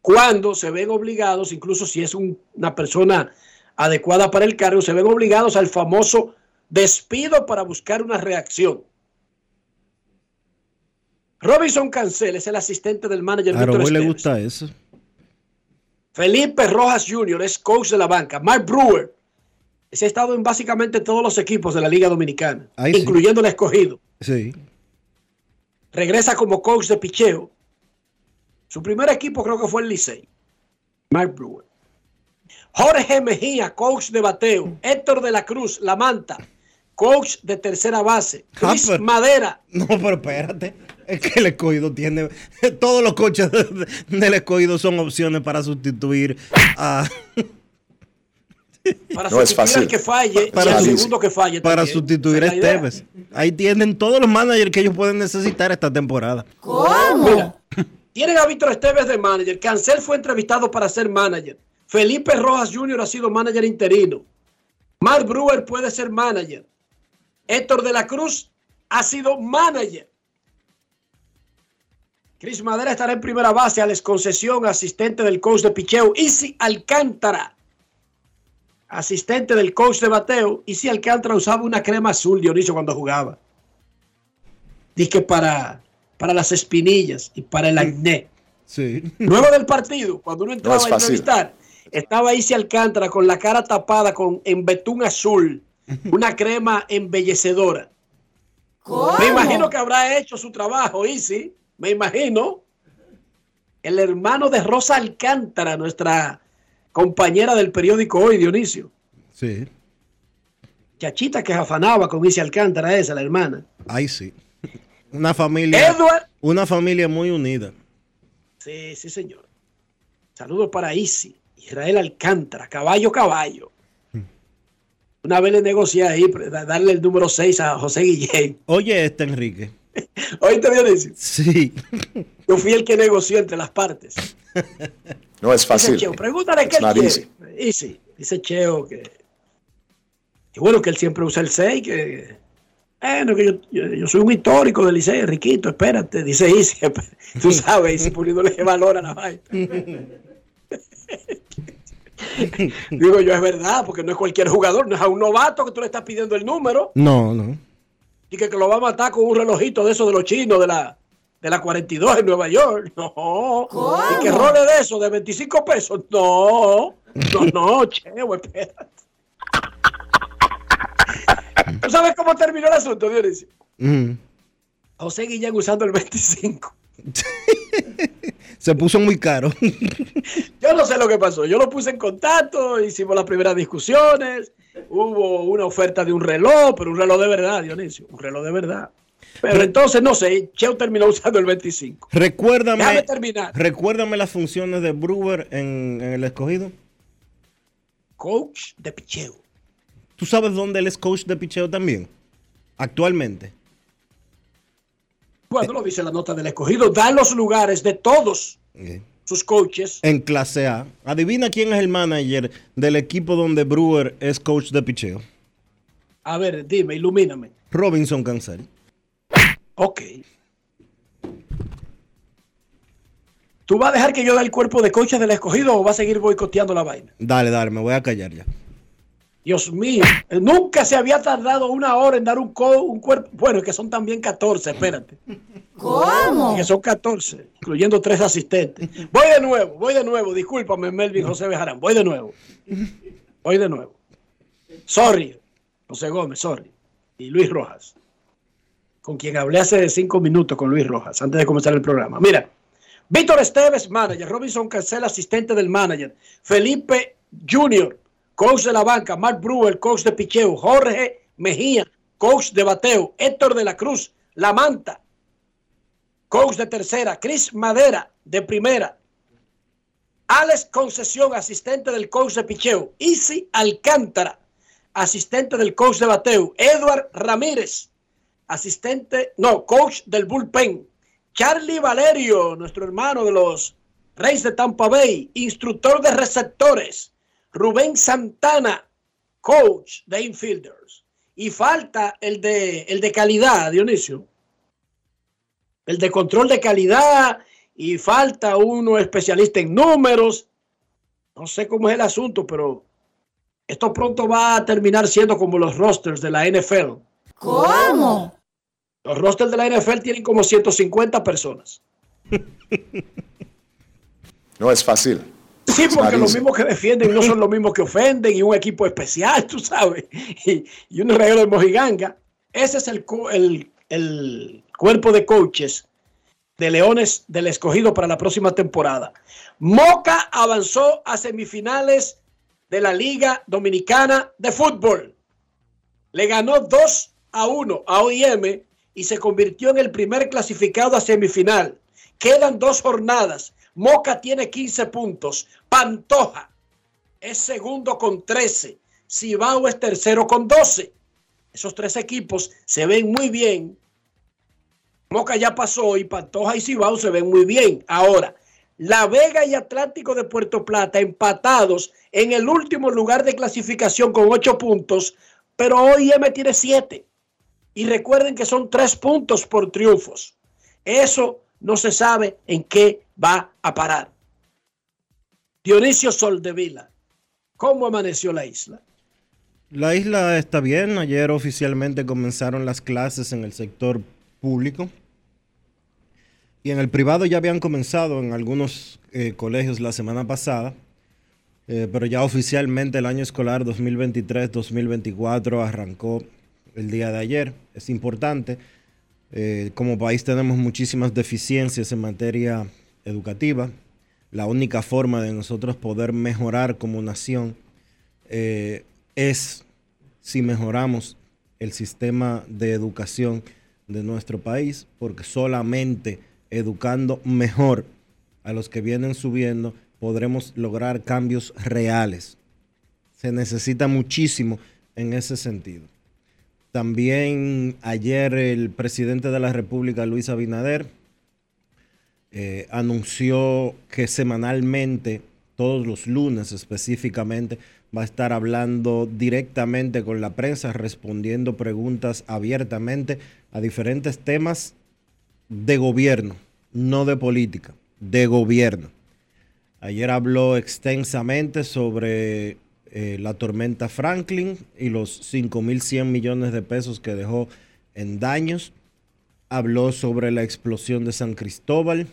Cuando se ven obligados, incluso si es una persona adecuada para el cargo, se ven obligados al famoso despido para buscar una reacción. Robinson Cancel es el asistente del manager. A le gusta eso. Felipe Rojas Jr. es coach de la banca. Mark Brewer se ha estado en básicamente todos los equipos de la Liga Dominicana, incluyendo el escogido. Sí. Regresa como coach de picheo. Su primer equipo creo que fue el Licey. Mark Brewer. Jorge Mejía, coach de bateo. Héctor de la Cruz, La Manta, coach de tercera base. Ah, Luis Madera. No, pero espérate. Es que el escogido tiene. Todos los coches del escogido son opciones para sustituir a. Para no sustituir es al que falle para, y segundo que falle. Para sustituir a Esteves. Ahí tienen todos los managers que ellos pueden necesitar esta temporada. ¿Cómo? tienen a Víctor Esteves de manager. Cancel fue entrevistado para ser manager. Felipe Rojas Jr. ha sido manager interino. Mark Brewer puede ser manager. Héctor de la Cruz ha sido manager. Chris Madera estará en primera base, Alex Concesión, asistente del coach de picheo. Easy Alcántara, asistente del coach de bateo. Easy Alcántara usaba una crema azul, Dionisio, cuando jugaba. Dice para, para las espinillas y para el acné. Sí. Luego del partido, cuando uno entraba a entrevistar, estaba Easy Alcántara con la cara tapada con, en betún azul, una crema embellecedora. Me imagino que habrá hecho su trabajo, Easy me imagino, el hermano de Rosa Alcántara, nuestra compañera del periódico Hoy, Dionisio. Sí. Chachita que afanaba con Isi Alcántara, esa, la hermana. Ay, sí. Una familia. Edward. Una familia muy unida. Sí, sí, señor. Saludos para Isi. Israel Alcántara, caballo, caballo. Hmm. Una vez le negocié ahí, darle el número 6 a José Guillén. Oye, este Enrique. ¿Oíste bien eso? Sí. Yo fui el que negoció entre las partes. No es fácil. Cheo, pregúntale qué quiere. Y sí, dice Cheo que, que bueno que él siempre usa el 6, que bueno, que yo, soy un histórico del liceo, riquito, espérate, dice Isi, tú sabes, Isi poniéndole valor a la vaina. Digo yo, es verdad, porque no es cualquier jugador, no es a un novato que tú le estás pidiendo el número. No, no y que, lo va a matar con un relojito de esos de los chinos de la, de la 42 en Nueva York. No. Y que role de eso de 25 pesos. No. No, no, cheo, espérate. ¿Tú sabes cómo terminó el asunto, Dionisio? José Guillén usando el 25. Se puso muy caro. Yo no sé lo que pasó. Yo lo puse en contacto, hicimos las primeras discusiones hubo una oferta de un reloj, pero un reloj de verdad, Dionisio, un reloj de verdad. Pero entonces, no sé, Cheo terminó usando el 25. Recuérdame, Déjame terminar. recuérdame las funciones de Brewer en, el escogido. Coach de picheo. ¿Tú sabes dónde él es coach de picheo también? Actualmente. Bueno, lo dice la nota del escogido. Da los lugares de todos sus coaches. En clase A. Adivina quién es el manager del equipo donde Brewer es coach de picheo. A ver, dime, ilumíname. Robinson Cancel. Ok. ¿Tú vas a dejar que yo dé el cuerpo de coaches del escogido o vas a seguir boicoteando la vaina? Dale, dale, me voy a callar ya. Dios mío, nunca se había tardado una hora en dar un, un cuerpo. Bueno, que son también 14, espérate. ¿Cómo? Que son 14, incluyendo tres asistentes. Voy de nuevo, voy de nuevo. Discúlpame, Melvin José Bejarán. Voy de nuevo. Voy de nuevo. Sorry, José Gómez, sorry. Y Luis Rojas, con quien hablé hace cinco minutos con Luis Rojas, antes de comenzar el programa. Mira, Víctor Esteves, manager. Robinson Cancel, asistente del manager. Felipe Junior coach de la banca, Mark Brewer, coach de picheo, Jorge Mejía, coach de bateo, Héctor de la Cruz, La Manta, coach de tercera, Chris Madera de primera, Alex Concesión, asistente del coach de picheo, Easy Alcántara, asistente del coach de bateo, Edward Ramírez, asistente, no, coach del bullpen, Charlie Valerio, nuestro hermano de los Reyes de Tampa Bay, instructor de receptores, Rubén Santana, coach de infielders. Y falta el de, el de calidad, Dionisio. El de control de calidad y falta uno especialista en números. No sé cómo es el asunto, pero Esto pronto va a terminar siendo como los rosters de la NFL. ¿Cómo? Los rosters de la NFL tienen como 150 personas. No es fácil. Sí, porque los mismos que defienden no son los mismos que ofenden y un equipo especial, tú sabes, y, un regalo de mojiganga. Ese es el, el, el cuerpo de coaches de Leones del Escogido para la próxima temporada. Moca avanzó a semifinales de la Liga Dominicana de Fútbol. Le ganó 2 a 1 a OIM y se convirtió en el primer clasificado a semifinal. Quedan dos jornadas. Moca tiene 15 puntos. Pantoja es segundo con 13. Cibao es tercero con 12. Esos tres equipos se ven muy bien. Moca ya pasó y Pantoja y Cibao se ven muy bien. Ahora, La Vega y Atlántico de Puerto Plata empatados en el último lugar de clasificación con 8 puntos, pero OIM tiene 7. Y recuerden que son 3 puntos por triunfos. Eso no se sabe en qué va a parar. Dionisio Soldevila, ¿cómo amaneció la isla? La isla está bien. Ayer oficialmente comenzaron las clases en el sector público. Y en el privado ya habían comenzado en algunos eh, colegios la semana pasada. Eh, pero ya oficialmente el año escolar 2023-2024 arrancó el día de ayer. Es importante eh, como país tenemos muchísimas deficiencias en materia educativa. La única forma de nosotros poder mejorar como nación eh, es si mejoramos el sistema de educación de nuestro país, porque solamente educando mejor a los que vienen subiendo podremos lograr cambios reales. Se necesita muchísimo en ese sentido. También ayer el presidente de la República, Luis Abinader, eh, anunció que semanalmente, todos los lunes específicamente, va a estar hablando directamente con la prensa, respondiendo preguntas abiertamente a diferentes temas de gobierno, no de política, de gobierno. Ayer habló extensamente sobre eh, la tormenta Franklin y los 5.100 millones de pesos que dejó en daños. Habló sobre la explosión de San Cristóbal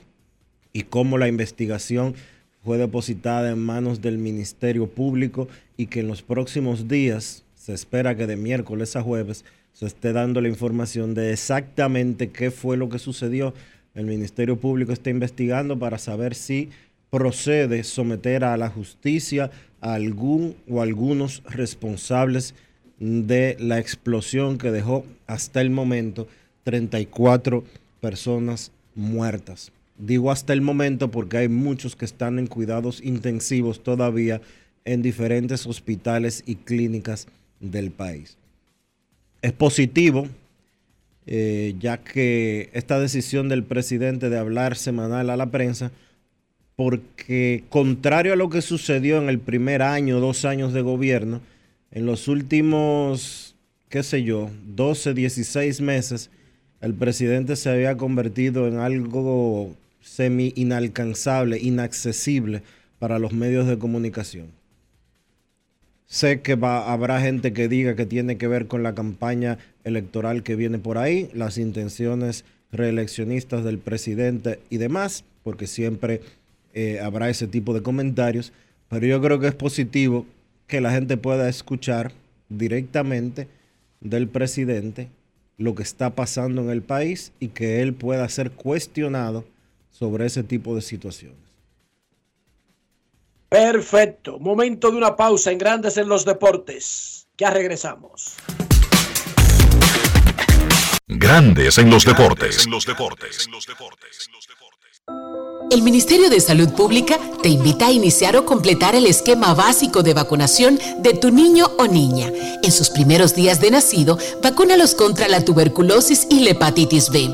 y cómo la investigación fue depositada en manos del Ministerio Público y que en los próximos días, se espera que de miércoles a jueves, se esté dando la información de exactamente qué fue lo que sucedió. El Ministerio Público está investigando para saber si procede someter a la justicia a algún o algunos responsables de la explosión que dejó hasta el momento 34 personas muertas. Digo hasta el momento porque hay muchos que están en cuidados intensivos todavía en diferentes hospitales y clínicas del país. Es positivo, eh, ya que esta decisión del presidente de hablar semanal a la prensa porque contrario a lo que sucedió en el primer año, dos años de gobierno, en los últimos, qué sé yo, 12, 16 meses, el presidente se había convertido en algo semi inalcanzable, inaccesible para los medios de comunicación. Sé que habrá gente que diga que tiene que ver con la campaña electoral que viene por ahí, las intenciones reeleccionistas del presidente y demás, porque siempre eh, habrá ese tipo de comentarios, pero yo creo que es positivo que la gente pueda escuchar directamente del presidente lo que está pasando en el país y que él pueda ser cuestionado sobre ese tipo de situaciones. Perfecto. Momento de una pausa en Grandes en los Deportes. Ya regresamos. Grandes en los Deportes. En los Deportes. En los Deportes. El Ministerio de Salud Pública te invita a iniciar o completar el esquema básico de vacunación de tu niño o niña. En sus primeros días de nacido, vacúnalos contra la tuberculosis y la hepatitis B.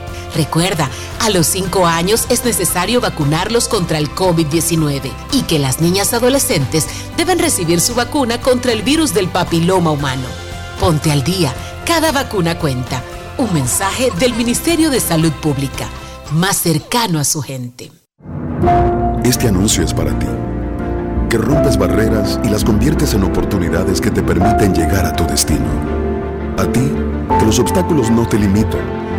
Recuerda, a los 5 años es necesario vacunarlos contra el COVID-19 y que las niñas adolescentes deben recibir su vacuna contra el virus del papiloma humano. Ponte al día, cada vacuna cuenta. Un mensaje del Ministerio de Salud Pública, más cercano a su gente. Este anuncio es para ti, que rompes barreras y las conviertes en oportunidades que te permiten llegar a tu destino. A ti, que los obstáculos no te limitan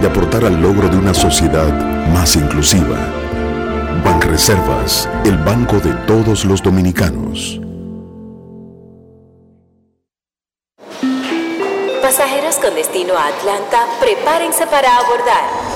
de aportar al logro de una sociedad más inclusiva. Banreservas, el banco de todos los dominicanos. Pasajeros con destino a Atlanta, prepárense para abordar.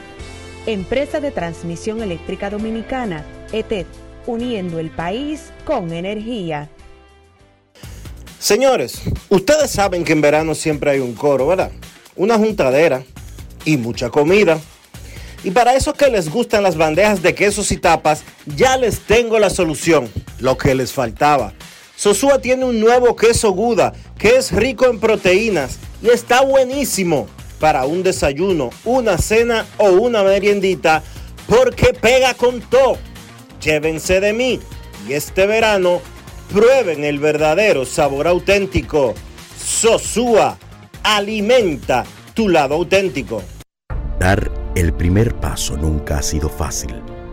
Empresa de Transmisión Eléctrica Dominicana, ETED, uniendo el país con energía. Señores, ustedes saben que en verano siempre hay un coro, ¿verdad? Una juntadera y mucha comida. Y para esos que les gustan las bandejas de quesos y tapas, ya les tengo la solución, lo que les faltaba. Sosúa tiene un nuevo queso Guda que es rico en proteínas y está buenísimo para un desayuno, una cena o una meriendita, porque pega con todo. Llévense de mí y este verano prueben el verdadero sabor auténtico. Sosúa, alimenta tu lado auténtico. Dar el primer paso nunca ha sido fácil,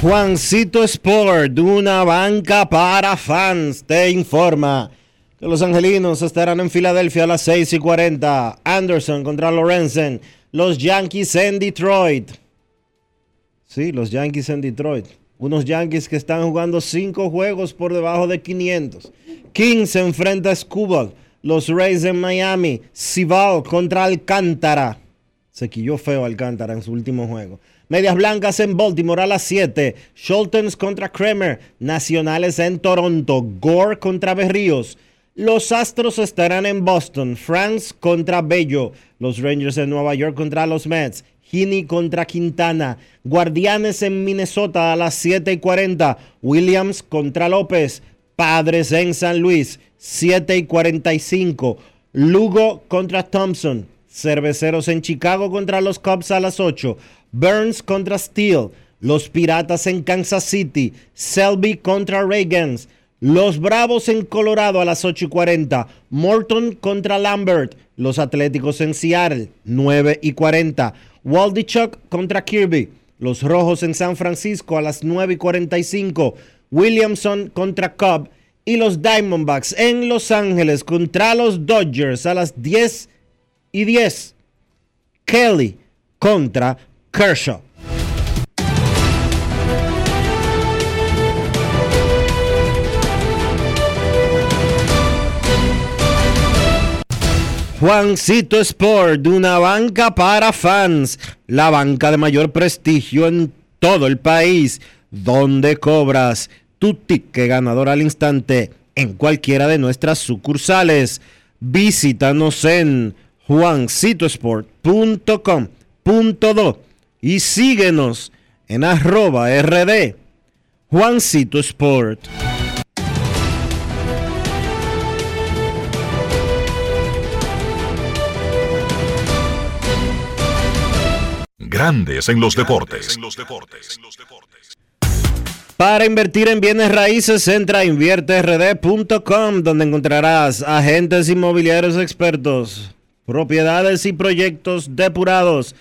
Juancito Sport, una banca para fans, te informa que los angelinos estarán en Filadelfia a las 6 y 40. Anderson contra Lorenzen. Los Yankees en Detroit. Sí, los Yankees en Detroit. Unos Yankees que están jugando 5 juegos por debajo de 500. Kings enfrenta a Scubal. Los Rays en Miami. Cibal contra Alcántara. Se quilló feo Alcántara en su último juego. Medias Blancas en Baltimore a las 7. Sholtons contra Kramer. Nacionales en Toronto. Gore contra Berríos. Los Astros estarán en Boston. France contra Bello. Los Rangers en Nueva York contra los Mets. Heaney contra Quintana. Guardianes en Minnesota a las 7 y 40. Williams contra López. Padres en San Luis. 7 y 45. Lugo contra Thompson. Cerveceros en Chicago contra los Cubs a las 8. Burns contra Steele. Los Piratas en Kansas City. Selby contra Reagans. Los Bravos en Colorado a las 8 y 40. Morton contra Lambert. Los Atléticos en Seattle, 9 y 40. Waldichuk contra Kirby. Los Rojos en San Francisco a las 9 y 45. Williamson contra Cobb. Y los Diamondbacks en Los Ángeles contra los Dodgers a las 10 y 10. Kelly contra Kershaw. Juancito Sport, una banca para fans, la banca de mayor prestigio en todo el país, donde cobras tu ticket ganador al instante en cualquiera de nuestras sucursales. Visítanos en juancitosport.com.do y síguenos en arroba rd Juancito Sport. Grandes en los deportes. Para invertir en bienes raíces, entra a invierterd.com, donde encontrarás agentes inmobiliarios expertos, propiedades y proyectos depurados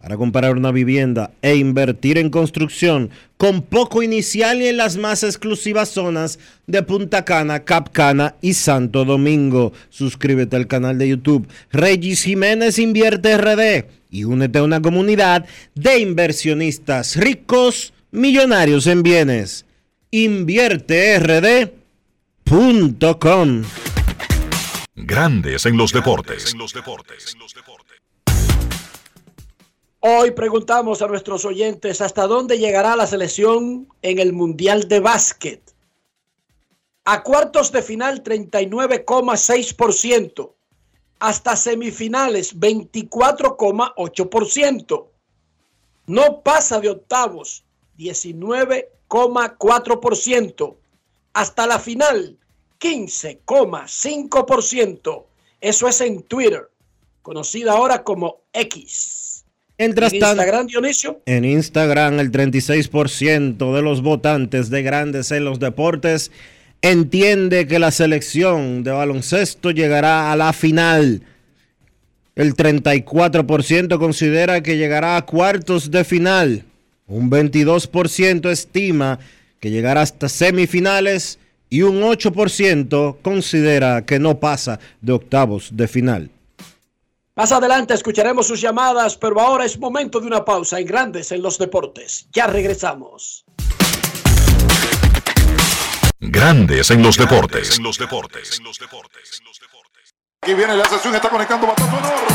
para comparar una vivienda e invertir en construcción con poco inicial y en las más exclusivas zonas de Punta Cana, Capcana y Santo Domingo. Suscríbete al canal de YouTube Regis Jiménez Invierte RD y únete a una comunidad de inversionistas ricos, millonarios en bienes. InvierteRD.com Grandes en los deportes. Hoy preguntamos a nuestros oyentes hasta dónde llegará la selección en el Mundial de Básquet. A cuartos de final 39,6% hasta semifinales 24,8%. No pasa de octavos 19,4%. Hasta la final 15,5%. Eso es en Twitter, conocida ahora como X. en Instagram, Dionisio. En Instagram, el 36% de los votantes de grandes en los deportes entiende que la selección de baloncesto llegará a la final. El 34% considera que llegará a cuartos de final. Un 22% estima que llegará hasta semifinales y un 8% considera que no pasa de octavos de final. Más adelante escucharemos sus llamadas, pero ahora es momento de una pausa en Grandes en los Deportes. Ya regresamos. Grandes en los deportes. Aquí viene la sesión, está conectando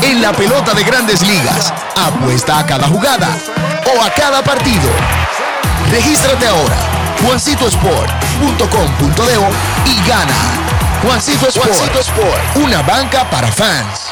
En la pelota de grandes ligas, apuesta a cada jugada o a cada partido. Regístrate ahora, juancitosport.com.de y gana. Juancito Sport, una banca para fans.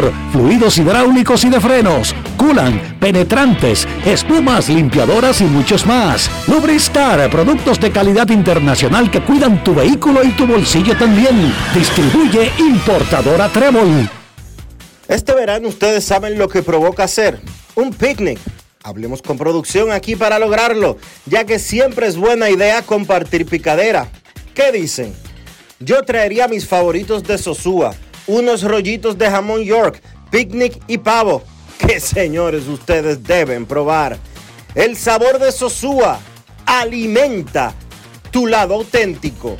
fluidos hidráulicos y de frenos, culan, penetrantes, espumas, limpiadoras y muchos más. Lubristar, productos de calidad internacional que cuidan tu vehículo y tu bolsillo también. Distribuye importadora Trébol. Este verano ustedes saben lo que provoca hacer un picnic. Hablemos con producción aquí para lograrlo, ya que siempre es buena idea compartir picadera. ¿Qué dicen? Yo traería mis favoritos de Sosúa unos rollitos de jamón York, picnic y pavo, que señores ustedes deben probar. El sabor de Sosúa alimenta tu lado auténtico.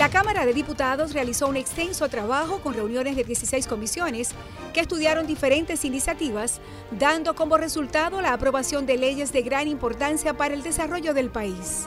La Cámara de Diputados realizó un extenso trabajo con reuniones de 16 comisiones que estudiaron diferentes iniciativas, dando como resultado la aprobación de leyes de gran importancia para el desarrollo del país.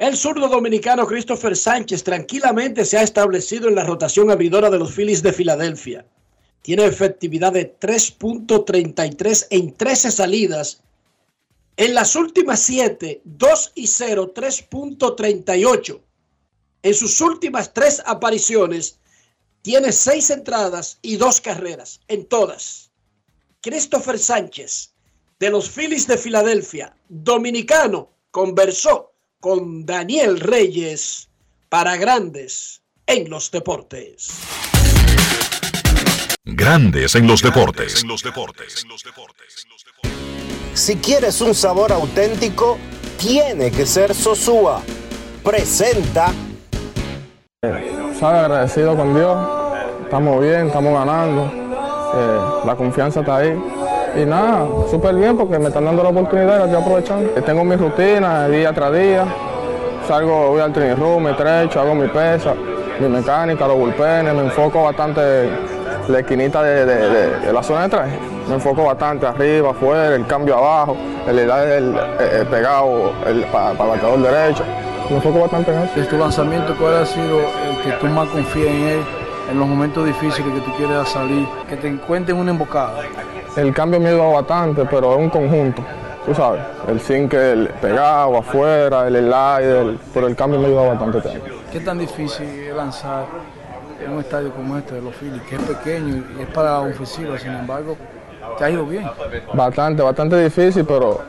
El zurdo dominicano Christopher Sánchez tranquilamente se ha establecido en la rotación abridora de los Phillies de Filadelfia. Tiene efectividad de 3.33 en 13 salidas. En las últimas 7, 2 y 0, 3.38. En sus últimas tres apariciones, tiene seis entradas y dos carreras en todas. Christopher Sánchez, de los Phillies de Filadelfia, dominicano, conversó con Daniel Reyes para Grandes en los Deportes. Grandes en los deportes. Si quieres un sabor auténtico, tiene que ser Sosúa. Presenta. Sabe agradecido con Dios. Estamos bien, estamos ganando. Eh, la confianza está ahí. Y nada, súper bien porque me están dando la oportunidad y la estoy aprovechando. Eh, tengo mi rutina día tras día. Salgo, voy al training room, me trecho, hago mi pesa, mi mecánica, los bullpenes, me enfoco bastante la esquinita de, la zona de traje. Me enfoco bastante arriba, afuera, el cambio abajo, el, el, pegado para el marcador derecho. Me enfoco bastante en eso. ¿De tu lanzamiento cuál ha sido el que tú más confías en él en los momentos difíciles que tú quieres salir? Que te encuentres una embocada. El cambio me ha ayudado bastante, pero es un conjunto. Tú sabes, el sinker el pegado afuera, el slider, pero el cambio me ha ayudado bastante también. ¿Qué tan difícil es lanzar en un estadio como este de los Phillies, que es pequeño y es para ofensiva, sin embargo, te ha ido bien. Bastante, bastante difícil, pero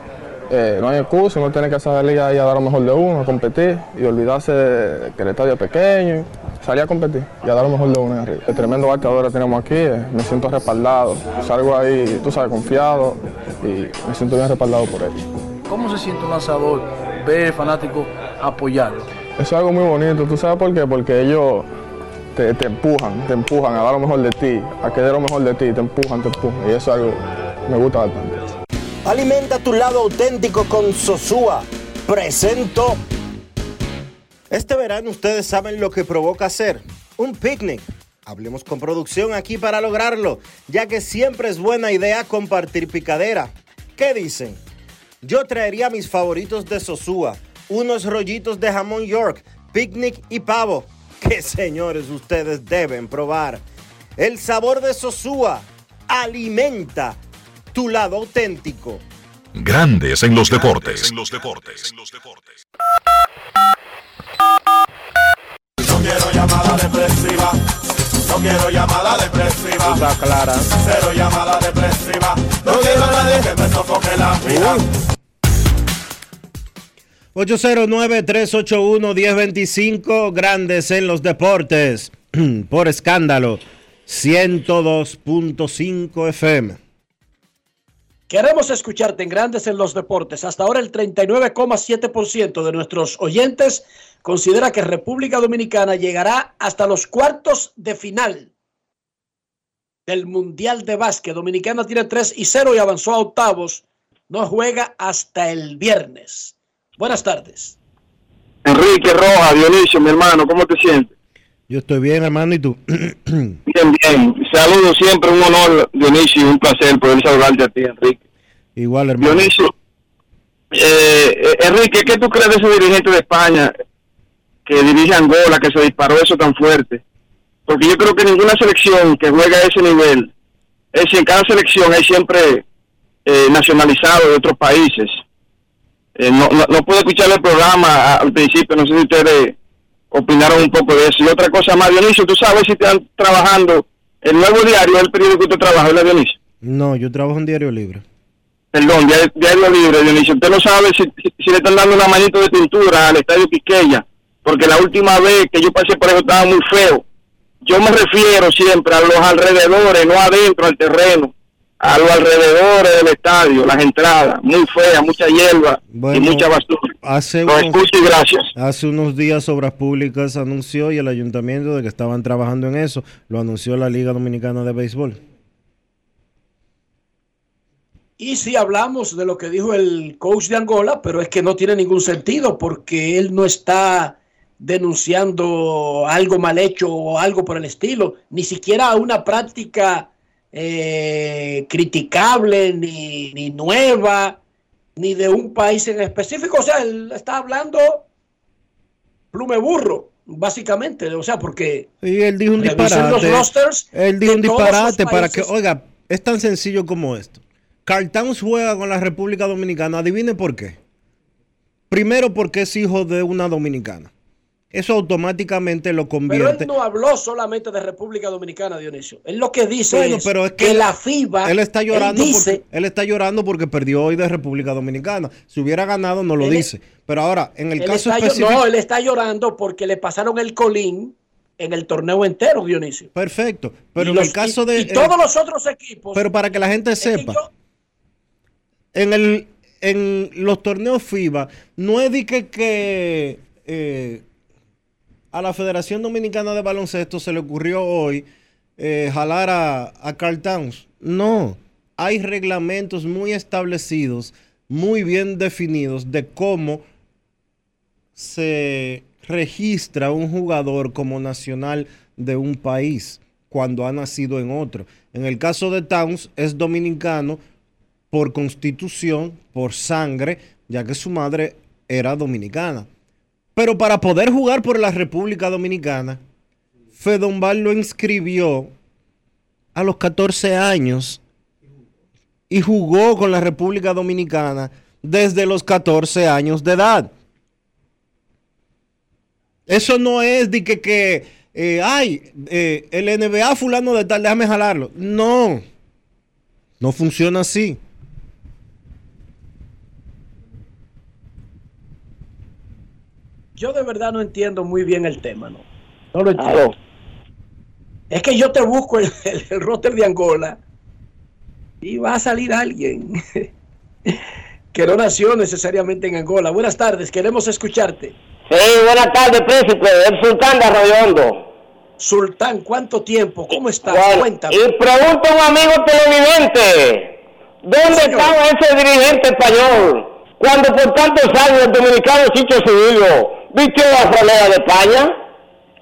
eh, no hay excusa, uno tiene que salir ahí a dar lo mejor de uno, a competir y olvidarse de que el estadio es pequeño, salir a competir y a dar lo mejor de uno en arriba. El tremendo bateador que tenemos aquí, eh, me siento respaldado, salgo ahí, tú sabes, confiado y me siento bien respaldado por él. ¿Cómo se siente un lanzador ver fanático apoyarlo? Eso es algo muy bonito, ¿tú sabes por qué? Porque ellos te, empujan, te empujan a dar lo mejor de ti, a querer lo mejor de ti, te empujan, te empujan. Y eso es algo me gusta bastante. Alimenta tu lado auténtico con Sosúa. Presento. Este verano ustedes saben lo que provoca hacer un picnic. Hablemos con producción aquí para lograrlo, ya que siempre es buena idea compartir picadera. ¿Qué dicen? Yo traería mis favoritos de Sosúa, unos rollitos de jamón York, picnic y pavo, que señores ustedes deben probar. El sabor de Sosúa alimenta tu lado auténtico. Grandes en los deportes. En los deportes. No quiero llamada depresiva. No quiero llamada depresiva. Está clara. Cero llamada depresiva. No quiero a nadie que me sofoque la vida. 809-381-1025, grandes en los deportes, por escándalo, 102.5 FM. Queremos escucharte en Grandes en los Deportes. Hasta ahora el 39,7% de nuestros oyentes considera que República Dominicana llegará hasta los cuartos de final del Mundial de Básquet. Dominicana tiene 3 y 0 y avanzó a octavos. No juega hasta el viernes. Buenas tardes. Enrique Roja, Dionisio, mi hermano, ¿cómo te sientes? Yo estoy bien, hermano, ¿y tú? bien, bien. Saludos siempre, un honor, Dionisio, y un placer poder saludarte a ti, Enrique. Igual, hermano. Dionisio, eh, Enrique, ¿qué tú crees de ese dirigente de España que dirige Angola, que se disparó eso tan fuerte? Porque yo creo que ninguna selección que juega a ese nivel, es en cada selección hay siempre eh, nacionalizado de otros países. Eh, no, no, no pude escuchar el programa al principio, no sé si ustedes opinaron un poco de eso. Y otra cosa más, Dionisio, ¿tú sabes si están trabajando el nuevo diario, el periódico que usted trabaja, ¿verdad, Dionisio? No, yo trabajo en Diario Libre. Perdón, Diario, diario Libre, Dionisio. Usted no sabe si, si, si, le están dando una manito de pintura al Estadio Quiqueya, porque la última vez que yo pasé por eso estaba muy feo. Yo me refiero siempre a los alrededores, no adentro al terreno a los alrededores del estadio, las entradas, muy feas, mucha hierba bueno, y mucha basura. Hace unos, y gracias. Hace unos días Obras Públicas anunció y el ayuntamiento de que estaban trabajando en eso, lo anunció la Liga Dominicana de Béisbol. Y si hablamos de lo que dijo el coach de Angola, pero es que no tiene ningún sentido porque él no está denunciando algo mal hecho o algo por el estilo, ni siquiera una práctica eh, criticable, ni, ni, nueva, ni de un país en específico. O sea, él está hablando plume burro, básicamente. O sea, porque. Y él dijo un disparate. Él dijo un disparate para que, oiga, es tan sencillo como esto. Carl Towns juega con la República Dominicana. Adivine por qué. Primero, porque es hijo de una dominicana eso automáticamente lo convierte. Pero él no habló solamente de República Dominicana, Dionisio. Él lo que dice bueno, es, pero es que, que, la FIBA. Él está llorando. Él, dice, porque, él está llorando porque perdió hoy de República Dominicana. Si hubiera ganado, no lo dice. Pero ahora, en el caso específico. No, él está llorando porque le pasaron el colín en el torneo entero, Dionisio. Perfecto. Pero y en los, el caso de. Y, y todos los otros equipos. Pero para que la gente sepa. Yo, en, el, en los torneos FIBA, no es de que. que eh, a la Federación Dominicana de Baloncesto se le ocurrió hoy eh, jalar a, a Carl Towns. No, hay reglamentos muy establecidos, muy bien definidos de cómo se registra un jugador como nacional de un país cuando ha nacido en otro. En el caso de Towns es dominicano por constitución, por sangre, ya que su madre era dominicana. Pero para poder jugar por la República Dominicana, Fedombal lo inscribió a los 14 años y jugó con la República Dominicana desde los 14 años de edad. Eso no es de que, que eh, ay, eh, el NBA fulano de tal, déjame jalarlo. No, no funciona así. Yo de verdad no entiendo muy bien el tema, ¿no? No lo entiendo. Es que yo te busco el, el, el roster de Angola y va a salir alguien que no nació necesariamente en Angola. Buenas tardes, queremos escucharte. Sí, buenas tardes, príncipe. El sultán de Arroyondo. Sultán, ¿cuánto tiempo? ¿Cómo estás? Bueno, Cuéntame. Y pregunta a un amigo televidente, ¿dónde estaba ese dirigente español cuando por tantos años el dominicano Chicho Cedillo vistió la de España?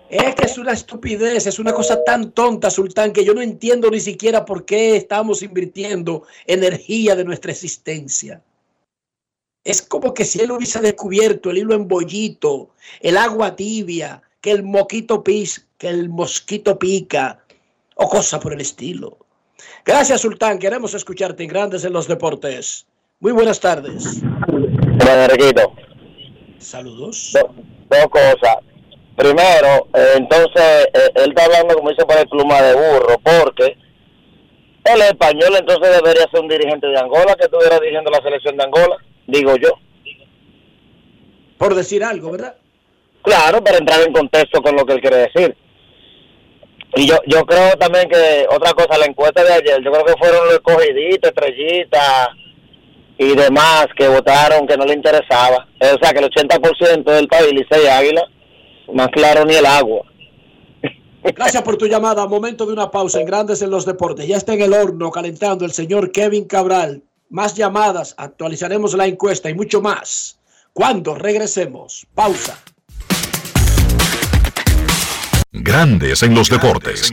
Es que es una estupidez, es una cosa tan tonta, Sultán, que yo no entiendo ni siquiera por qué estamos invirtiendo energía de nuestra existencia. Es como que si él hubiese descubierto el hilo en bollito, el agua tibia, que el moquito pis, que el mosquito pica, o cosa por el estilo. Gracias, Sultán. Queremos escucharte en Grandes en los Deportes. Muy buenas tardes. Bueno. Saludos. Do- dos cosas. Primero, eh, entonces, eh, él está hablando, como dice, por el pluma de burro, porque el español entonces debería ser un dirigente de Angola que estuviera dirigiendo la selección de Angola, digo yo. Por decir algo, ¿verdad? Claro, para entrar en contexto con lo que él quiere decir. Y yo yo creo también que otra cosa, la encuesta de ayer, yo creo que fueron los escogiditos, estrellitas y demás que votaron que no le interesaba. O sea, que el 80% del país, Licey Águila, más claro ni el agua. Gracias por tu llamada. Momento de una pausa en Grandes en los Deportes. Ya está en el horno calentando el señor Kevin Cabral. Más llamadas, actualizaremos la encuesta y mucho más. Cuando regresemos. Pausa. Grandes en los deportes.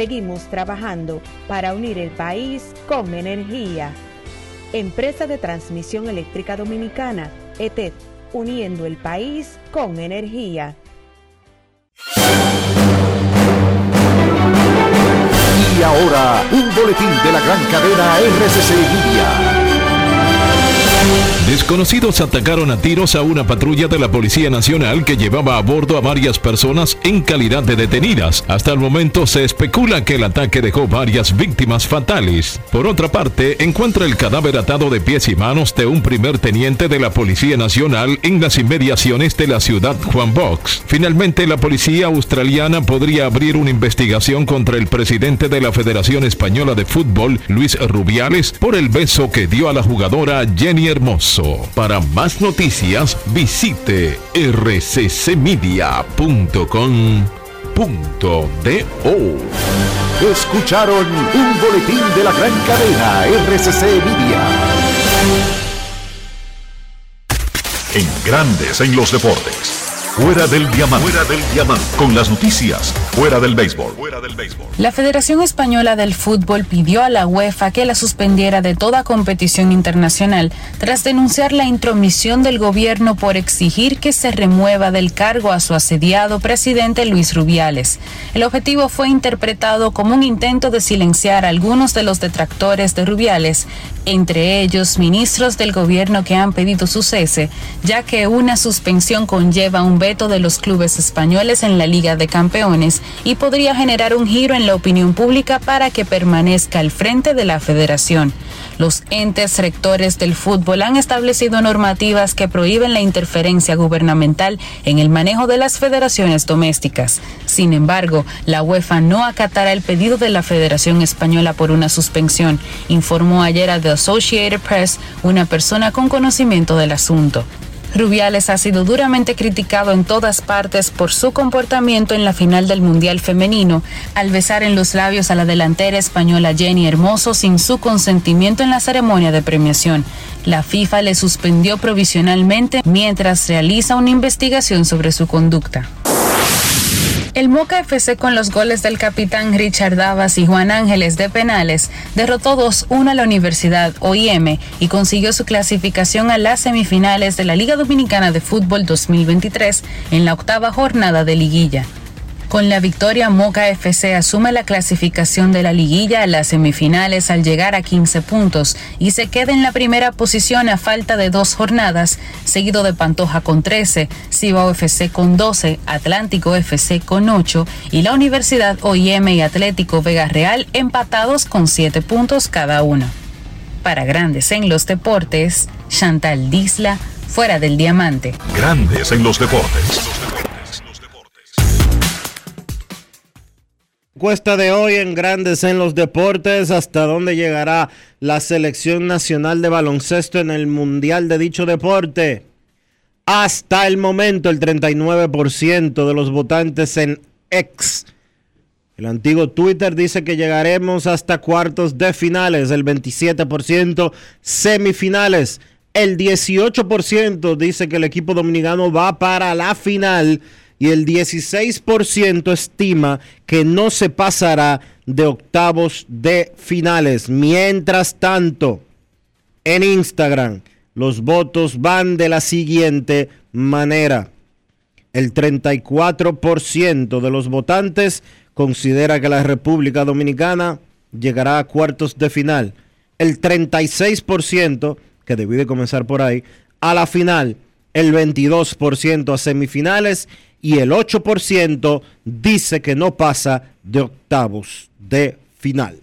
Seguimos trabajando para unir el país con energía. Empresa de Transmisión Eléctrica Dominicana, ETED, uniendo el país con energía. Y ahora, un boletín de la gran cadena RCC Media. Desconocidos atacaron a tiros a una patrulla de la Policía Nacional que llevaba a bordo a varias personas en calidad de detenidas. Hasta el momento se especula que el ataque dejó varias víctimas fatales. Por otra parte, encuentra el cadáver atado de pies y manos de un primer teniente de la Policía Nacional en las inmediaciones de la ciudad Juan Box. Finalmente, la policía australiana podría abrir una investigación contra el presidente de la Federación Española de Fútbol, Luis Rubiales, por el beso que dio a la jugadora Jenny Hermoso. Para más noticias, visite rccmedia.com.do. Escucharon un boletín de la gran cadena RCC Media. En Grandes en los deportes. Fuera del diamante. Fuera del diamante. Con las noticias. Fuera del béisbol. Fuera del béisbol. La Federación Española del Fútbol pidió a la UEFA que la suspendiera de toda competición internacional tras denunciar la intromisión del gobierno por exigir que se remueva del cargo a su asediado presidente Luis Rubiales. El objetivo fue interpretado como un intento de silenciar a algunos de los detractores de Rubiales, entre ellos ministros del gobierno que han pedido su cese, ya que una suspensión conlleva un veto de los clubes españoles en la Liga de Campeones y podría generar un giro en la opinión pública para que permanezca al frente de la federación. Los entes rectores del fútbol han establecido normativas que prohíben la interferencia gubernamental en el manejo de las federaciones domésticas. Sin embargo, la UEFA no acatará el pedido de la Federación Española por una suspensión, informó ayer a The Associated Press una persona con conocimiento del asunto. Rubiales ha sido duramente criticado en todas partes por su comportamiento en la final del Mundial Femenino, al besar en los labios a la delantera española Jenny Hermoso sin su consentimiento en la ceremonia de premiación. La FIFA le suspendió provisionalmente mientras realiza una investigación sobre su conducta. El Moca FC con los goles del capitán Richard Davas y Juan Ángeles de penales derrotó 2-1 a la Universidad OIM y consiguió su clasificación a las semifinales de la Liga Dominicana de Fútbol 2023 en la octava jornada de liguilla. Con la victoria, Moca FC asume la clasificación de la liguilla a las semifinales al llegar a 15 puntos y se queda en la primera posición a falta de dos jornadas, seguido de Pantoja con 13, Cibao FC con 12, Atlántico FC con 8 y la Universidad OIM y Atlético Vega Real empatados con 7 puntos cada uno. Para Grandes en los Deportes, Chantal Disla, fuera del diamante. Grandes en los deportes. Encuesta de hoy en Grandes en los Deportes, ¿hasta dónde llegará la selección nacional de baloncesto en el Mundial de dicho deporte? Hasta el momento el 39% de los votantes en X, el antiguo Twitter, dice que llegaremos hasta cuartos de finales, el 27% semifinales, el 18% dice que el equipo dominicano va para la final y el 16% estima que no se pasará de octavos de finales. Mientras tanto, en Instagram los votos van de la siguiente manera. El 34% de los votantes considera que la República Dominicana llegará a cuartos de final. El 36%, que debí de comenzar por ahí, a la final. El 22% a semifinales y el 8% dice que no pasa de octavos de final.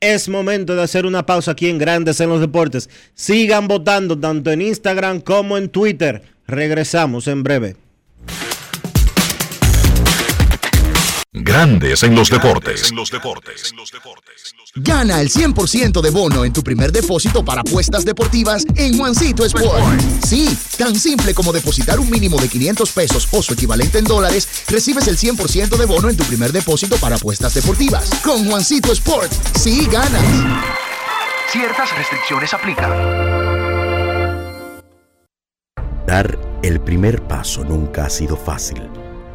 Es momento de hacer una pausa aquí en Grandes en los Deportes. Sigan votando tanto en Instagram como en Twitter. Regresamos en breve. Grandes en los deportes. Gana el 100% de bono en tu primer depósito para apuestas deportivas en Juancito Sport. Sí, tan simple como depositar un mínimo de 500 pesos o su equivalente en dólares, recibes el 100% de bono en tu primer depósito para apuestas deportivas. Con Juancito Sport, sí ganas. Ciertas restricciones aplican. Dar el primer paso nunca ha sido fácil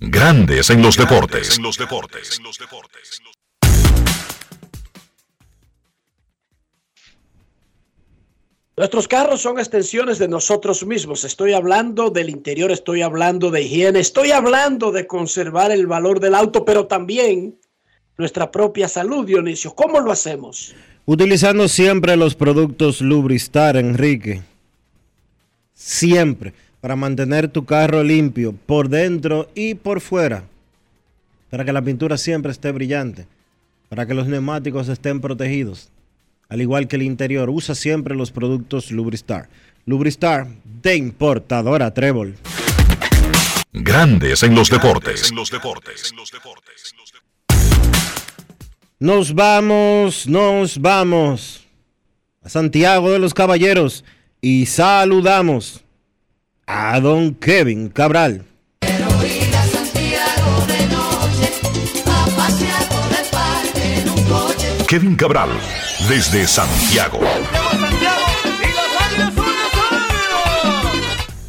Grandes en los deportes. Nuestros carros son extensiones de nosotros mismos. Estoy hablando del interior, estoy hablando de higiene, estoy hablando de conservar el valor del auto, pero también nuestra propia salud, Dionisio. ¿Cómo lo hacemos? Utilizando siempre los productos Lubristar, Enrique. Siempre. Para mantener tu carro limpio por dentro y por fuera. Para que la pintura siempre esté brillante. Para que los neumáticos estén protegidos al igual que el interior, usa siempre los productos Lubristar. Lubristar de importadora Trébol. Grandes en los deportes. Nos vamos, nos vamos a Santiago de los Caballeros y saludamos a don Kevin Cabral. Kevin Cabral, desde Santiago.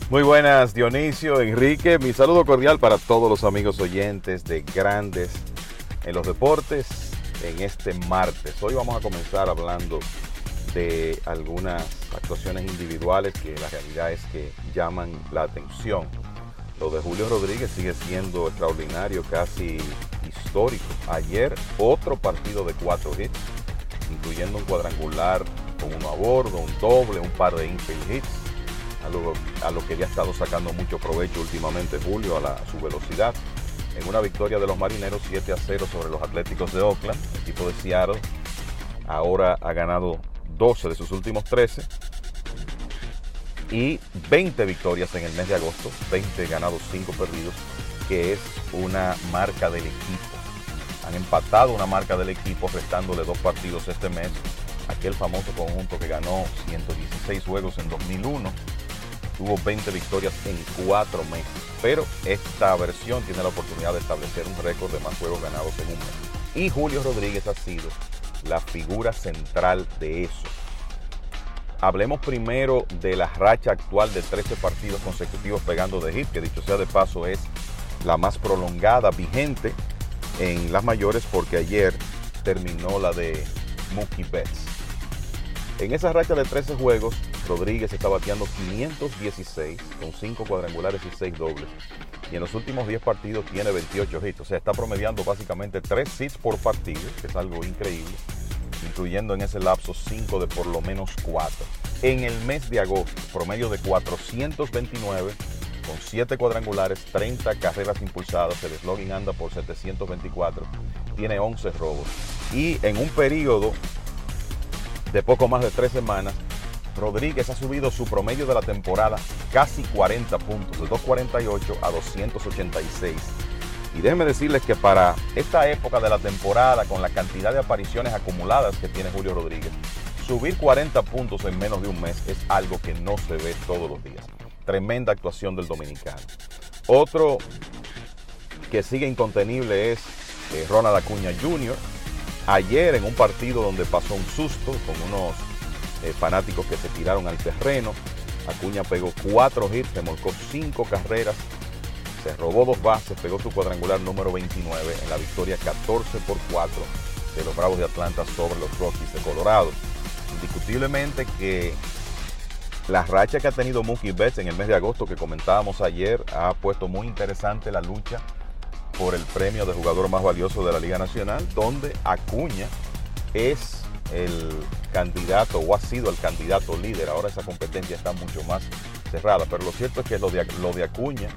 Muy buenas, Dionisio, Enrique. Mi saludo cordial para todos los amigos oyentes de Grandes en los Deportes en este martes. Hoy vamos a comenzar hablando de algunas actuaciones individuales que la realidad es que llaman la atención. Lo de Julio Rodríguez sigue siendo extraordinario, casi histórico. Ayer otro partido de cuatro hits, incluyendo un cuadrangular con uno a bordo, un doble, un par de infield hits, a lo, que ya ha estado sacando mucho provecho últimamente Julio a, la, su velocidad. En una victoria de los marineros 7 a 0 sobre los Atléticos de Oakland, el equipo de Seattle ahora ha ganado 12 de sus últimos 13 y 20 victorias en el mes de agosto, 20 ganados, 5 perdidos, que es una marca del equipo. Han empatado una marca del equipo restándole dos partidos este mes. Aquel famoso conjunto que ganó 116 juegos en 2001 tuvo 20 victorias en 4 meses. Pero esta versión tiene la oportunidad de establecer un récord de más juegos ganados en un mes. Y Julio Rodríguez ha sido la figura central de eso. Hablemos primero de la racha actual de 13 partidos consecutivos pegando de hit, que dicho sea de paso es la más prolongada vigente en las mayores porque ayer terminó la de Mookie Betts. En esa racha de 13 juegos, Rodríguez está bateando 516 con 5 cuadrangulares y 6 dobles. Y en los últimos 10 partidos tiene 28 hits. O sea, está promediando básicamente 3 hits por partido, que es algo increíble, incluyendo en ese lapso 5 de por lo menos 4. En el mes de agosto, promedio de 429 con 7 cuadrangulares, 30 carreras impulsadas, el slogan anda por 724, tiene 11 robos. Y en un periodo de poco más de 3 semanas, Rodríguez ha subido su promedio de la temporada casi 40 puntos, de 248 a 286. Y déjenme decirles que para esta época de la temporada, con la cantidad de apariciones acumuladas que tiene Julio Rodríguez, subir 40 puntos en menos de un mes es algo que no se ve todos los días. Tremenda actuación del dominicano. Otro que sigue incontenible es eh, Ronald Acuña Jr. Ayer en un partido donde pasó un susto con unos eh, fanáticos que se tiraron al terreno, Acuña pegó cuatro hits, remolcó cinco carreras, se robó dos bases, pegó su cuadrangular número 29 en la victoria 14 por 4 de los Bravos de Atlanta sobre los Rockies de Colorado. Indiscutiblemente que la racha que ha tenido Mookie Betts en el mes de agosto que comentábamos ayer ha puesto muy interesante la lucha por el premio de jugador más valioso de la Liga Nacional, donde Acuña es el candidato o ha sido el candidato líder. Ahora esa competencia está mucho más cerrada, pero lo cierto es que lo de, lo de Acuña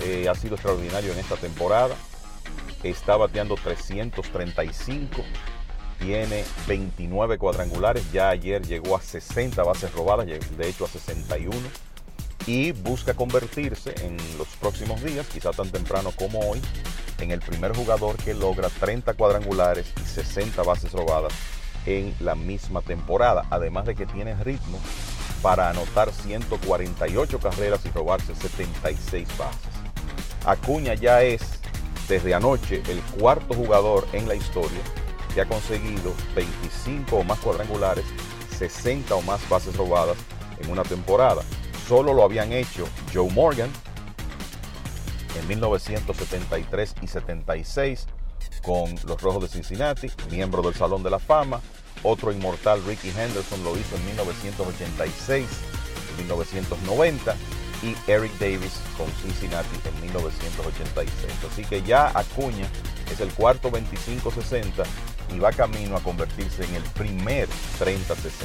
eh, ha sido extraordinario en esta temporada. Está bateando 335 tiene 29 cuadrangulares, ya ayer llegó a 60 bases robadas, de hecho a 61, y busca convertirse en los próximos días, quizá tan temprano como hoy, en el primer jugador que logra 30 cuadrangulares y 60 bases robadas en la misma temporada, además de que tiene ritmo para anotar 148 carreras y robarse 76 bases. Acuña ya es desde anoche el cuarto jugador en la historia que ha conseguido 25 o más cuadrangulares, 60 o más bases robadas en una temporada. Solo lo habían hecho Joe Morgan en 1973 y 76 con los Rojos de Cincinnati, miembro del Salón de la Fama, otro inmortal Ricky Henderson lo hizo en 1986 y 1990 y Eric Davis con Cincinnati en 1986. Así que ya Acuña es el cuarto 25-60 y va camino a convertirse en el primer 30-60.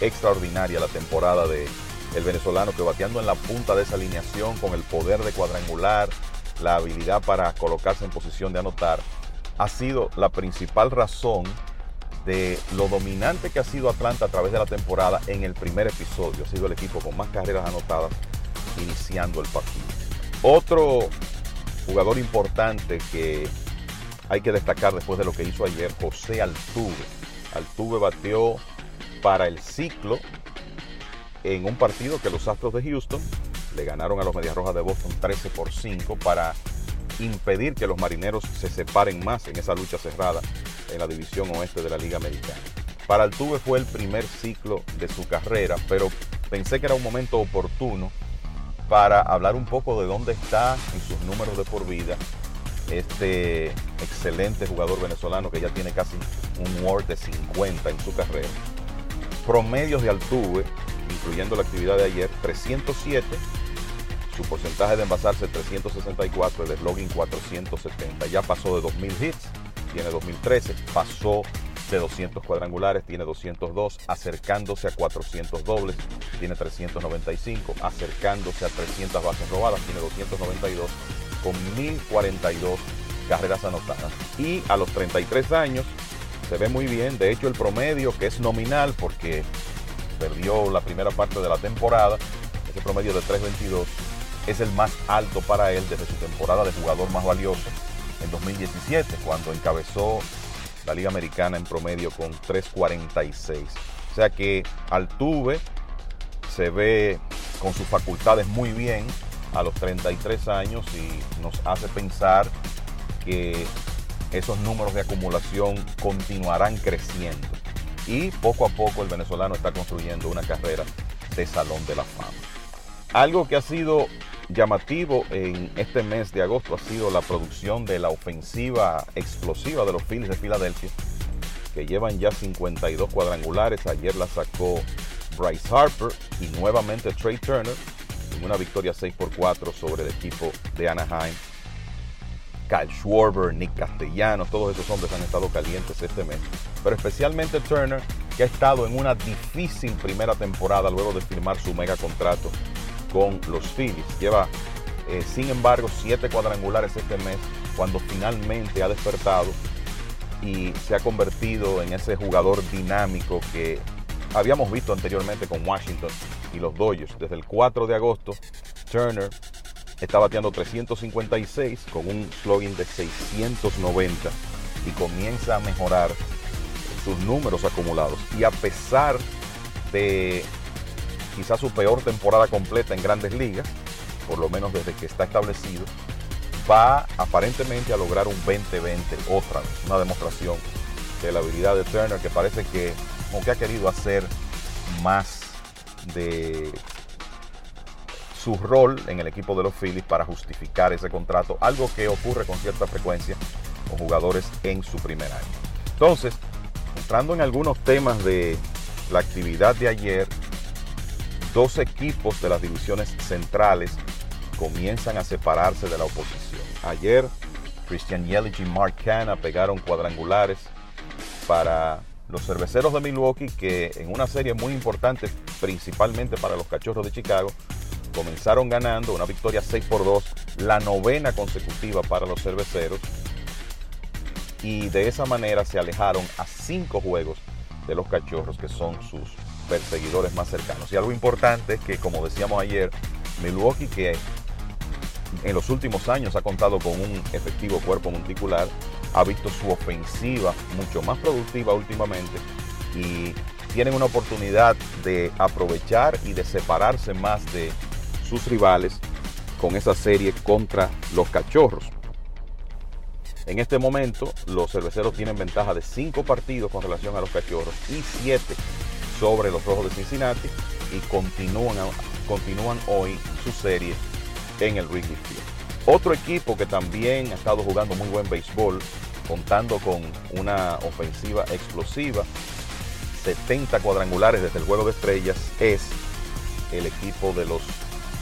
Extraordinaria la temporada de el venezolano que bateando en la punta de esa alineación con el poder de cuadrangular, la habilidad para colocarse en posición de anotar, ha sido la principal razón de lo dominante que ha sido Atlanta a través de la temporada en el primer episodio. Ha sido el equipo con más carreras anotadas iniciando el partido. Otro jugador importante que hay que destacar después de lo que hizo ayer, José Altuve. Altuve batió para el ciclo en un partido que los Astros de Houston le ganaron a los Medias Rojas de Boston 13 por 5 para impedir que los marineros se separen más en esa lucha cerrada en la división oeste de la Liga Americana. Para Altuve fue el primer ciclo de su carrera, pero pensé que era un momento oportuno para hablar un poco de dónde está en sus números de por vida este excelente jugador venezolano que ya tiene casi un WAR de 50 en su carrera. Promedios de Altuve, incluyendo la actividad de ayer, 307, su porcentaje de envasarse 364, el slogan 470. Ya pasó de 2000 hits, tiene 2013, pasó de 200 cuadrangulares, tiene 202, acercándose a 400 dobles, tiene 395, acercándose a 300 bases robadas, tiene 292, con 1042 carreras anotadas. Y a los 33 años se ve muy bien, de hecho el promedio que es nominal porque perdió la primera parte de la temporada, ese promedio de 322 es el más alto para él desde su temporada de jugador más valioso en 2017, cuando encabezó la Liga Americana en promedio con 3.46. O sea que Altuve se ve con sus facultades muy bien a los 33 años y nos hace pensar que esos números de acumulación continuarán creciendo. Y poco a poco el venezolano está construyendo una carrera de Salón de la Fama. Algo que ha sido llamativo en este mes de agosto ha sido la producción de la ofensiva explosiva de los Phillies de Filadelfia, que llevan ya 52 cuadrangulares. Ayer la sacó Bryce Harper y nuevamente Trey Turner en una victoria 6 por 4 sobre el equipo de Anaheim. Kyle Schwarber, Nick Castellanos, todos esos hombres han estado calientes este mes, pero especialmente Turner, que ha estado en una difícil primera temporada luego de firmar su mega contrato con los Phillies. Lleva, eh, sin embargo, siete cuadrangulares este mes cuando finalmente ha despertado y se ha convertido en ese jugador dinámico que habíamos visto anteriormente con Washington y los Dodgers. Desde el 4 de agosto, Turner está bateando 356 con un slogan de 690 y comienza a mejorar sus números acumulados. Y a pesar de quizás su peor temporada completa en grandes ligas, por lo menos desde que está establecido, va aparentemente a lograr un 20-20 otra vez, una demostración de la habilidad de Turner que parece que como que ha querido hacer más de su rol en el equipo de los Phillies para justificar ese contrato, algo que ocurre con cierta frecuencia con jugadores en su primer año. Entonces, entrando en algunos temas de la actividad de ayer, dos equipos de las divisiones centrales comienzan a separarse de la oposición. Ayer, Christian Yelich y Mark Canna pegaron cuadrangulares para los cerveceros de Milwaukee que en una serie muy importante, principalmente para los cachorros de Chicago, comenzaron ganando una victoria 6 por 2, la novena consecutiva para los cerveceros, y de esa manera se alejaron a cinco juegos de los cachorros que son sus perseguidores más cercanos. Y algo importante es que, como decíamos ayer, Milwaukee, que en los últimos años ha contado con un efectivo cuerpo monticular, ha visto su ofensiva mucho más productiva últimamente y tienen una oportunidad de aprovechar y de separarse más de sus rivales con esa serie contra los cachorros. En este momento, los cerveceros tienen wrestling de 5 partidos con relación a los cachorros y 7 sobre los Rojos de Cincinnati y continúan, continúan hoy su serie en el Wrigley Field. Otro equipo que también ha estado jugando muy buen béisbol contando con una ofensiva explosiva, 70 cuadrangulares desde el juego de estrellas, es el equipo de los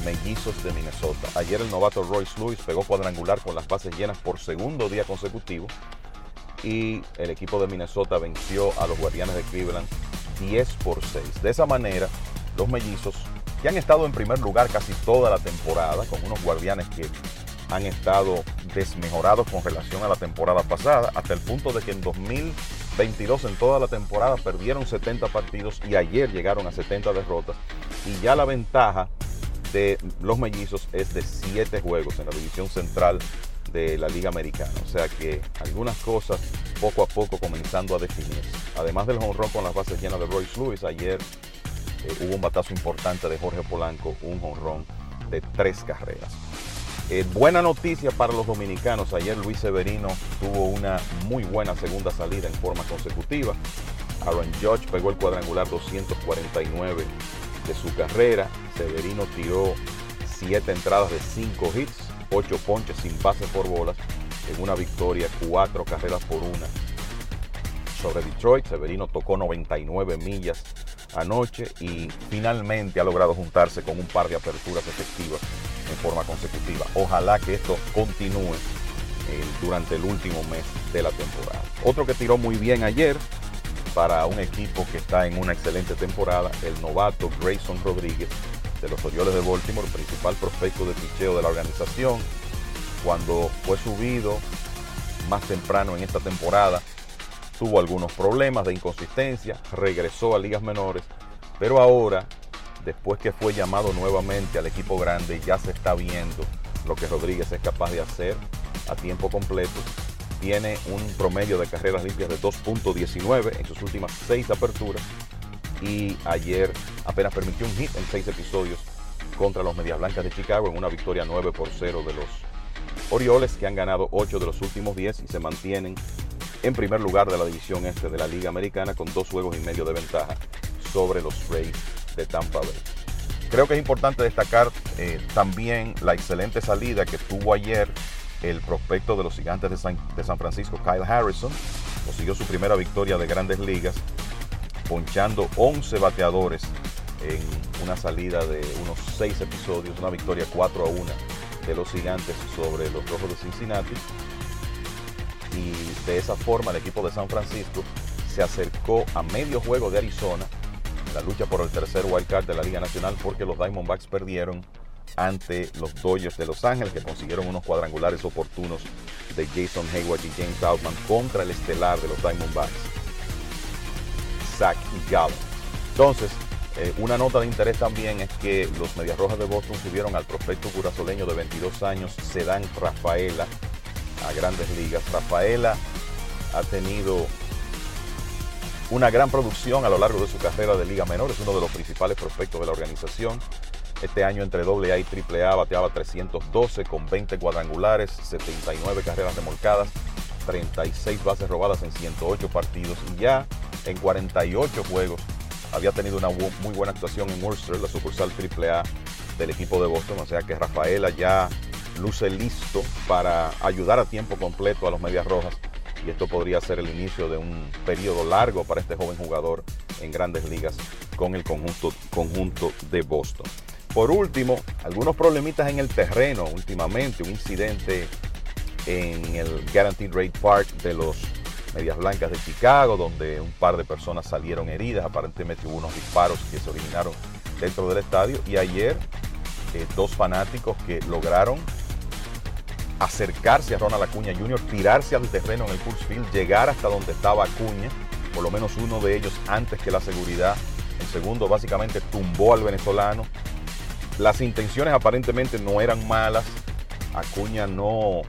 mellizos de Minnesota. Ayer el novato Royce Lewis pegó cuadrangular con las bases llenas por segundo día consecutivo y el equipo de Minnesota venció a los Guardianes de Cleveland 10 por 6. De esa manera, los mellizos, que han estado en primer lugar casi toda la temporada, con unos Guardianes que han estado desmejorados con relación a la temporada pasada, hasta el punto de que en 2022 en toda la temporada perdieron 70 partidos y ayer llegaron a 70 derrotas. Y ya la ventaja de los mellizos es de 7 juegos en la división central de la Liga Americana. O sea que algunas cosas poco a poco comenzando a definirse. Además del honrón con las bases llenas de Royce Lewis, ayer eh, hubo un batazo importante de Jorge Polanco, un honrón de tres carreras. Eh, buena noticia para los dominicanos. Ayer Luis Severino tuvo una muy buena segunda salida en forma consecutiva. Aaron Judge pegó el cuadrangular 249 de su carrera. Severino tiró siete entradas de cinco hits, ocho ponches sin base por bolas en una victoria, cuatro carreras por una sobre Detroit. Severino tocó 99 millas anoche y finalmente ha logrado juntarse con un par de aperturas efectivas en forma consecutiva. Ojalá que esto continúe eh, durante el último mes de la temporada. Otro que tiró muy bien ayer para un equipo que está en una excelente temporada, el novato Grayson Rodríguez de los Orioles de Baltimore, principal prospecto de picheo de la organización. Cuando fue subido más temprano en esta temporada, tuvo algunos problemas de inconsistencia, regresó a ligas menores, pero ahora, después que fue llamado nuevamente al equipo grande, ya se está viendo lo que Rodríguez es capaz de hacer a tiempo completo. Tiene un promedio de carreras limpias de 2.19 en sus últimas seis aperturas y ayer apenas permitió un hit en seis episodios contra los Medias Blancas de Chicago en una victoria 9 por 0 de los Orioles que han ganado 8 de los últimos 10 y se mantienen en primer lugar de la división este de la Liga Americana con dos juegos y medio de ventaja sobre los Rays de Tampa Bay. Creo que es importante destacar eh, también la excelente salida que tuvo ayer el prospecto de los gigantes de San, de San Francisco, Kyle Harrison. Consiguió su primera victoria de grandes ligas, ponchando 11 bateadores en una salida de unos 6 episodios, una victoria 4 a 1 de los gigantes sobre los rojos de Cincinnati. Y de esa forma el equipo de San Francisco se acercó a medio juego de Arizona la lucha por el tercer wild card de la Liga Nacional porque los Diamondbacks perdieron ante los Dodgers de Los Ángeles que consiguieron unos cuadrangulares oportunos de Jason Hayward y James Outman contra el estelar de los Diamondbacks, Zach Gallo. Entonces, eh, una nota de interés también es que los Medias Rojas de Boston subieron al prospecto curazoleño de 22 años, Sedan Rafaela, a grandes ligas. Rafaela ha tenido una gran producción a lo largo de su carrera de Liga Menor, es uno de los principales prospectos de la organización. Este año entre AA y AAA bateaba 312 con 20 cuadrangulares, 79 carreras remolcadas, 36 bases robadas en 108 partidos y ya en 48 juegos había tenido una muy buena actuación en Worcester, la sucursal AAA del equipo de Boston, o sea que Rafaela ya luce listo para ayudar a tiempo completo a los Medias Rojas y esto podría ser el inicio de un periodo largo para este joven jugador en grandes ligas con el conjunto, conjunto de Boston. Por último, algunos problemitas en el terreno últimamente, un incidente en el Guaranteed Rate Park de los Medias Blancas de Chicago, donde un par de personas salieron heridas, aparentemente hubo unos disparos que se originaron dentro del estadio y ayer eh, dos fanáticos que lograron acercarse a Ronald Acuña Jr., tirarse al terreno en el Coors Field, llegar hasta donde estaba Acuña, por lo menos uno de ellos antes que la seguridad. El segundo básicamente tumbó al venezolano. Las intenciones aparentemente no eran malas. Acuña no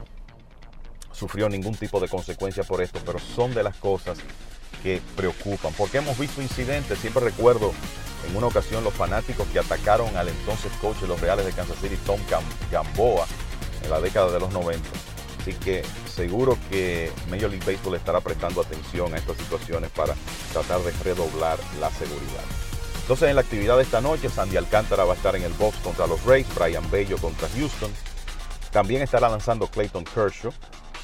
sufrió ningún tipo de consecuencia por esto, pero son de las cosas que preocupan. Porque hemos visto incidentes, siempre recuerdo en una ocasión los fanáticos que atacaron al entonces coach de los Reales de Kansas City, Tom Gamboa, en la década de los 90. Así que seguro que Major League Baseball estará prestando atención a estas situaciones para tratar de redoblar la seguridad. Entonces en la actividad de esta noche, Sandy Alcántara va a estar en el box contra los Rays, Brian Bello contra Houston. También estará lanzando Clayton Kershaw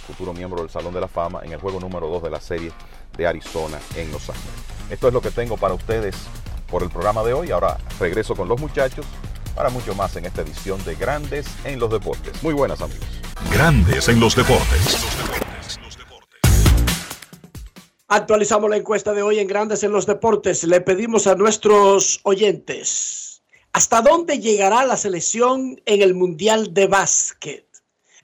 futuro miembro del Salón de la Fama en el juego número 2 de la serie de Arizona en Los Ángeles. Esto es lo que tengo para ustedes por el programa de hoy. Ahora regreso con los muchachos para mucho más en esta edición de Grandes en los Deportes. Muy buenas amigos. Grandes en los deportes. Actualizamos la encuesta de hoy en Grandes en los Deportes. Le pedimos a nuestros oyentes, ¿hasta dónde llegará la selección en el Mundial de Básquet?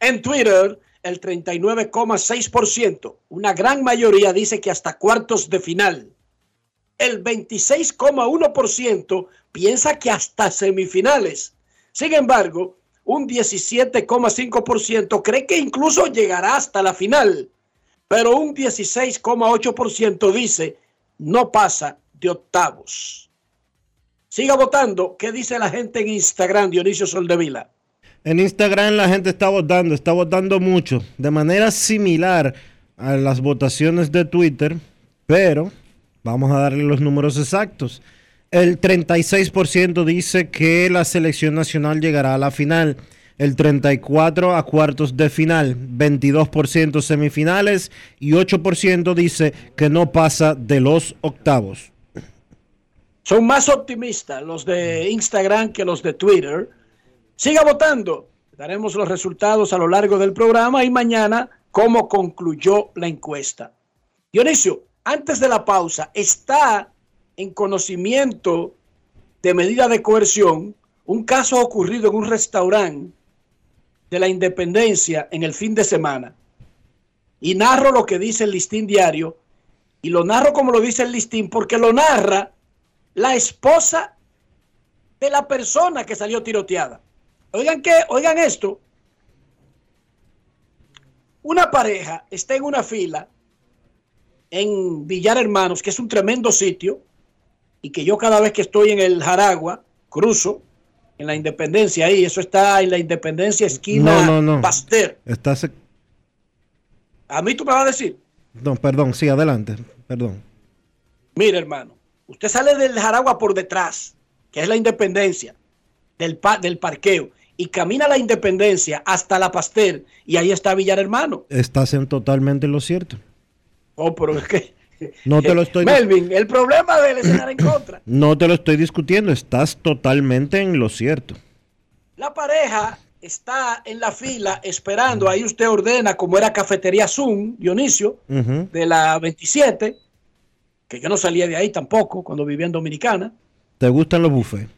En Twitter, el 39,6%, una gran mayoría dice que hasta cuartos de final. El 26,1% piensa que hasta semifinales. Sin embargo, un 17,5% cree que incluso llegará hasta la final pero un 16,8% dice no pasa de octavos. Siga votando. ¿Qué dice la gente en Instagram, Dionisio Soldevila? En Instagram la gente está votando, está votando mucho, de manera similar a las votaciones de Twitter, pero vamos a darle los números exactos. El 36% dice que la selección nacional llegará a la final el 34 a cuartos de final, 22% semifinales y 8% dice que no pasa de los octavos. Son más optimistas los de Instagram que los de Twitter. Siga votando. Daremos los resultados a lo largo del programa y mañana cómo concluyó la encuesta. Dionisio, antes de la pausa, está en conocimiento de medida de coerción un caso ocurrido en un restaurante de la independencia en el fin de semana y narro lo que dice el listín diario y lo narro como lo dice el listín porque lo narra la esposa de la persona que salió tiroteada. Oigan que, oigan esto. Una pareja está en una fila en Villar Hermanos, que es un tremendo sitio, y que yo cada vez que estoy en el Jaragua, cruzo, en la Independencia ahí, eso está en la Independencia esquina no, no, no. Pasteur. A mí tú me vas a decir. No, perdón, sí, adelante, perdón. Mire, hermano, usted sale del Jaragua por detrás, que es la Independencia, del, del parqueo, y camina a la Independencia hasta la Pasteur, y ahí está Villar Hermano. Estás en totalmente lo cierto. Oh, pero es que no te lo estoy Melvin, el problema de él es estar en contra. No te lo estoy discutiendo, estás totalmente en lo cierto. La pareja está en la fila esperando, ahí usted ordena como era Cafetería Zoom, Dionisio, de la 27, que yo no salía de ahí tampoco cuando vivía en Dominicana. ¿Te gustan los buffets?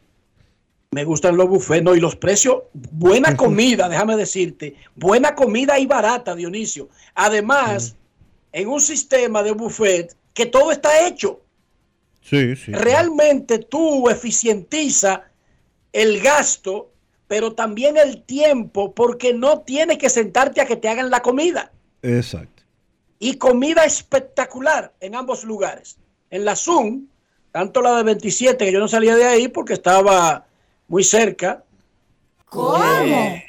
Me gustan los buffets, no, y los precios, buena comida, déjame decirte, buena comida y barata, Dionisio. Además, en un sistema de buffet que todo está hecho. Sí, sí. Realmente tú eficientiza el gasto, pero también el tiempo, porque no tienes que sentarte a que te hagan la comida. Exacto. Y comida espectacular en ambos lugares. En la Zoom, tanto la de 27, que yo no salía de ahí porque estaba muy cerca. ¿Cómo? Eh,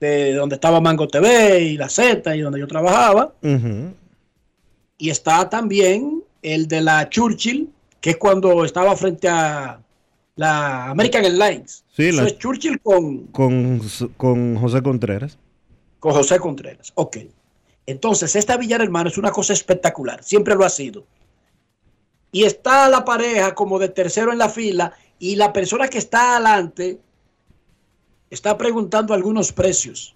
de donde estaba Mango TV y la Z y donde yo trabajaba. Y está también el de la Churchill, que es cuando estaba frente a la American Airlines. Sí, Eso es Churchill con, con, con José Contreras. Con José Contreras, ok. Entonces, esta Villar Hermano es una cosa espectacular, siempre lo ha sido. Y está la pareja como de tercero en la fila y la persona que está adelante está preguntando algunos precios.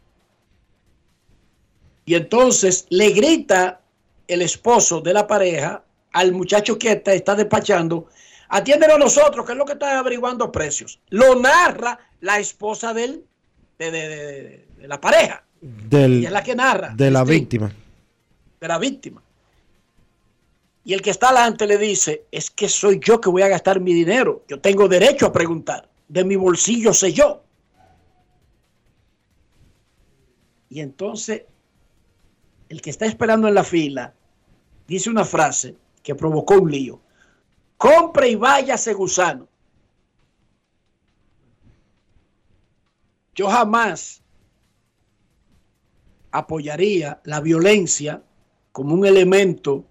Y entonces le grita el esposo de la pareja al muchacho que está, está despachando, atiéndelo a nosotros, que es lo que está averiguando precios. Lo narra la esposa del, de, de, de, de la pareja. Del, y es la que narra. De la víctima. De la víctima. Y el que está adelante le dice, es que soy yo que voy a gastar mi dinero. Yo tengo derecho a preguntar. De mi bolsillo sé yo. Y entonces, el que está esperando en la fila dice una frase que provocó un lío. Compre y váyase gusano. Yo jamás apoyaría la violencia como un elemento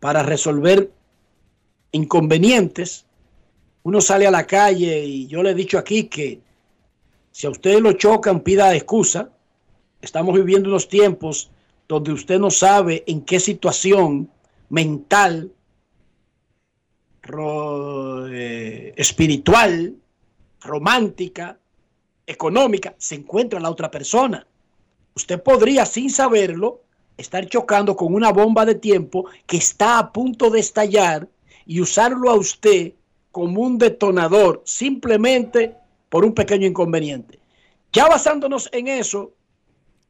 para resolver inconvenientes. Uno sale a la calle y yo le he dicho aquí que si a ustedes lo chocan, pida excusa estamos viviendo unos tiempos donde usted no sabe en qué situación mental, eh, espiritual, romántica, económica, se encuentra la otra persona. Usted podría, sin saberlo, estar chocando con una bomba de tiempo que está a punto de estallar y usarlo a usted como un detonador simplemente por un pequeño inconveniente. Ya basándonos en eso,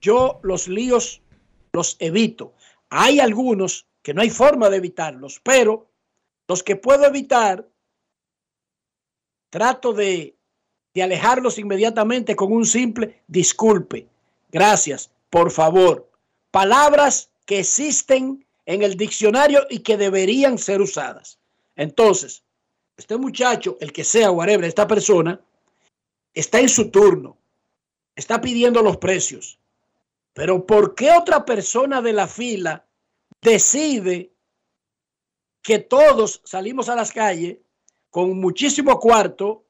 yo los líos los evito. Hay algunos que no hay forma de evitarlos, pero los que puedo evitar, trato de, alejarlos inmediatamente con un simple disculpe, gracias, por favor. Palabras que existen en el diccionario y que deberían ser usadas. Entonces, este muchacho, el que sea, whatever, esta persona, está en su turno, está pidiendo los precios. Pero ¿por qué otra persona de la fila decide que todos salimos a las calles con muchísimo cuarto,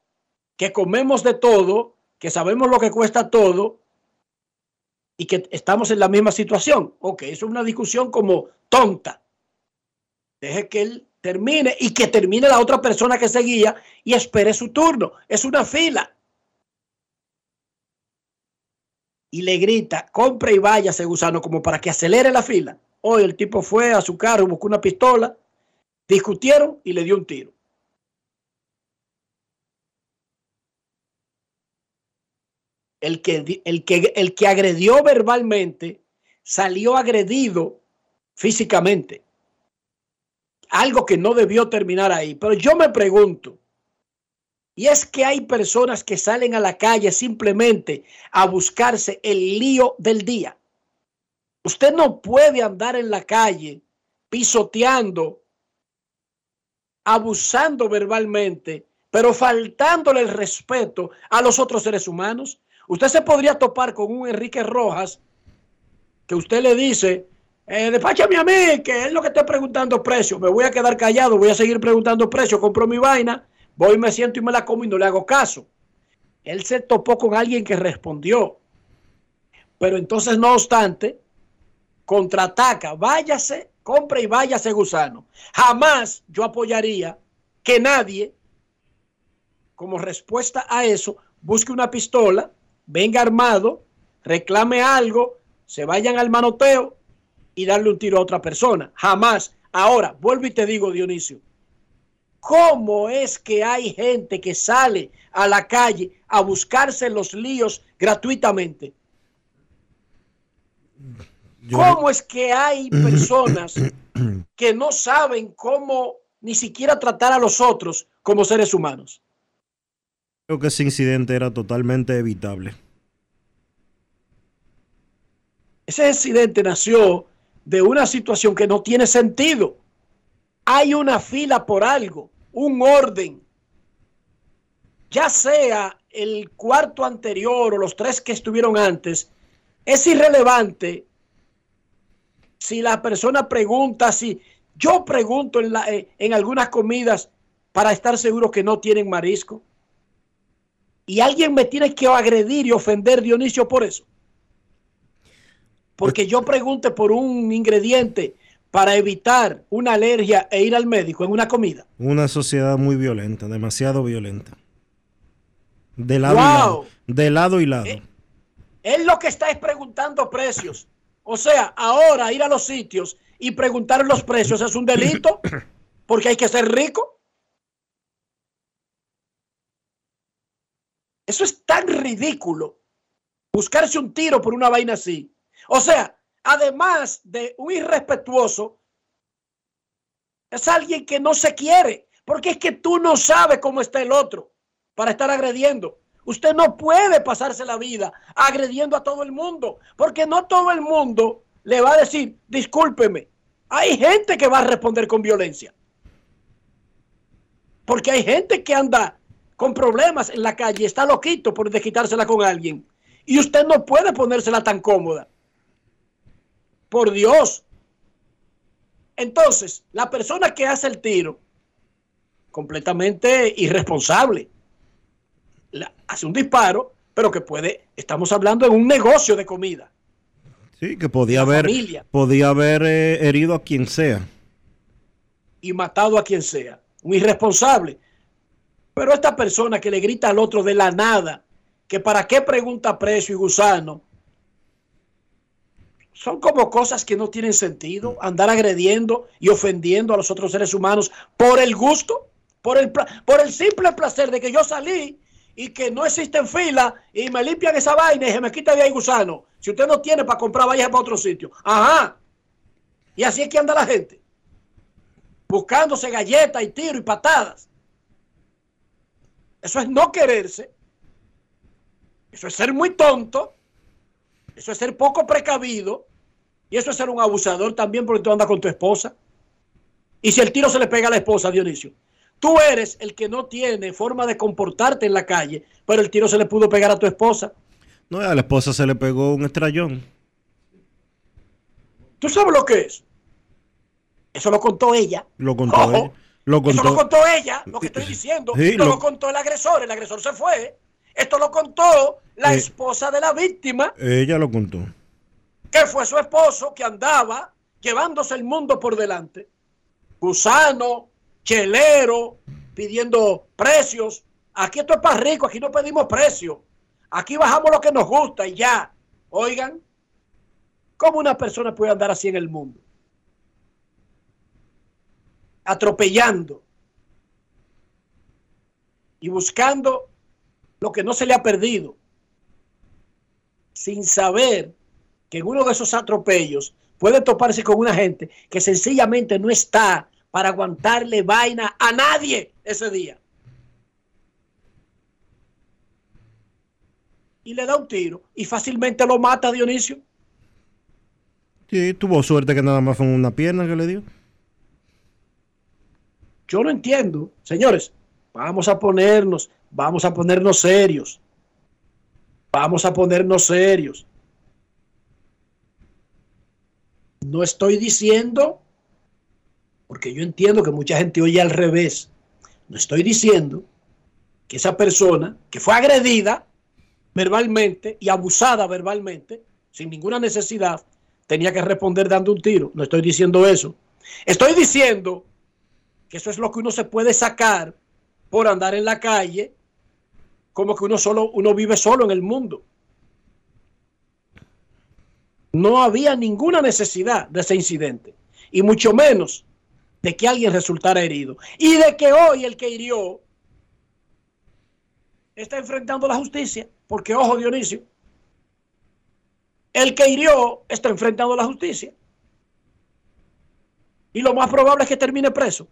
que comemos de todo, que sabemos lo que cuesta todo y que estamos en la misma situación? Ok, eso es una discusión como tonta. Deje que él termine y que termine la otra persona que seguía y espere su turno. Es una fila. y le grita, compre y váyase, gusano, como para que acelere la fila. Hoy el tipo fue a su carro, buscó una pistola, discutieron y le dio un tiro. El que, el que, el que agredió verbalmente salió agredido físicamente. Algo que no debió terminar ahí. Pero yo me pregunto, y es que hay personas que salen a la calle simplemente a buscarse el lío del día. Usted no puede andar en la calle pisoteando, abusando verbalmente, pero faltándole el respeto a los otros seres humanos. Usted se podría topar con un Enrique Rojas que usted le dice, eh, despáchame a mí, que es lo que estoy preguntando precio. Me voy a quedar callado, voy a seguir preguntando precio, compro mi vaina voy, me siento y me la como y no le hago caso. Él se topó con alguien que respondió. Pero entonces, no obstante, contraataca, váyase, compre y váyase gusano. Jamás yo apoyaría que nadie, como respuesta a eso, busque una pistola, venga armado, reclame algo, se vayan al manoteo y darle un tiro a otra persona. Jamás. Ahora, vuelvo y te digo, Dionisio, ¿Cómo es que hay gente que sale a la calle a buscarse los líos gratuitamente? ¿Cómo es que hay personas que no saben cómo ni siquiera tratar a los otros como seres humanos? Creo que ese incidente era totalmente evitable. Ese incidente nació de una situación que no tiene sentido. Hay una fila por algo, un orden. Ya sea el cuarto anterior o los tres que estuvieron antes, es irrelevante si la persona pregunta, si yo pregunto en, eh, en algunas comidas para estar seguro que no tienen marisco. Y alguien me tiene que agredir y ofender Dionisio por eso. Porque yo pregunte por un ingrediente para evitar una alergia e ir al médico en una comida. Una sociedad muy violenta, demasiado violenta. De lado y lado. De lado y lado. Él lo que está es preguntando precios. O sea, ahora ir a los sitios y preguntar los precios es un delito porque hay que ser rico. Eso es tan ridículo. Buscarse un tiro por una vaina así. O sea, además de un irrespetuoso, es alguien que no se quiere. Porque es que tú no sabes cómo está el otro para estar agrediendo. Usted no puede pasarse la vida agrediendo a todo el mundo, porque no todo el mundo le va a decir, discúlpeme. Hay gente que va a responder con violencia. Porque hay gente que anda con problemas en la calle, está loquito por desquitársela con alguien. Y usted no puede ponérsela tan cómoda. Por Dios. Entonces, la persona que hace el tiro, completamente irresponsable, hace un disparo, pero que puede, estamos hablando de un negocio de comida. Sí, que podía haber, familia. podía haber eh, herido a quien sea. y matado a quien sea. Un irresponsable. Pero esta persona que le grita al otro de la nada, que para qué pregunta precio y gusano, son como cosas que no tienen sentido. Andar agrediendo y ofendiendo a los otros seres humanos por el gusto, por el, por el simple placer de que yo salí y que no existen fila y me limpian esa vaina y se me quita de ahí gusano. Si usted no tiene para comprar, vaya para otro sitio. Ajá. Y así es que anda la gente buscándose galletas y tiro y patadas. Eso es no quererse. Eso es ser muy tonto. Eso es ser poco precavido. Y eso es ser un abusador también porque tú andas con tu esposa. Y si el tiro se le pega a la esposa, Dionisio, tú eres el que no tiene forma de comportarte en la calle, pero el tiro se le pudo pegar a tu esposa. No, a la esposa se le pegó un estrellón. ¿Tú sabes lo que es? Eso lo contó ella. Lo contó Ojo, ella. Lo Eso lo contó. contó ella, lo que estoy diciendo. Sí, no lo- lo... contó el agresor, el agresor se fue. Esto lo contó la Eh. esposa de la víctima, Ella lo contó. que fue su esposo, que andaba llevándose el mundo por delante. Gusano, chelero, pidiendo precios. Aquí esto es para rico, aquí no pedimos precios. Aquí bajamos lo que nos gusta y ya. Oigan, ¿cómo una persona puede andar así en el mundo? Atropellando y buscando lo que no se le ha perdido, sin saber que en uno de esos atropellos puede toparse con una gente que sencillamente no está para aguantarle vaina a nadie ese día. Y le da un tiro y fácilmente lo mata Dionisio. Sí, tuvo suerte que nada más fue una pierna que le dio. Yo no entiendo. Señores, vamos a ponernos, vamos a ponernos serios. Vamos a ponernos serios. No estoy diciendo, porque yo entiendo que mucha gente oye al revés, no estoy diciendo que esa persona que fue agredida verbalmente y abusada verbalmente, sin ninguna necesidad, tenía que responder dando un tiro. No estoy diciendo eso. Estoy diciendo que eso es lo que uno se puede sacar por andar en la calle, como que uno solo, uno vive solo en el mundo. No había ninguna necesidad de ese incidente, y mucho menos de que alguien resultara herido. Y de que hoy el que hirió está enfrentando la justicia, porque ojo Dionisio, el que hirió está enfrentando la justicia. Y lo más probable es que termine preso.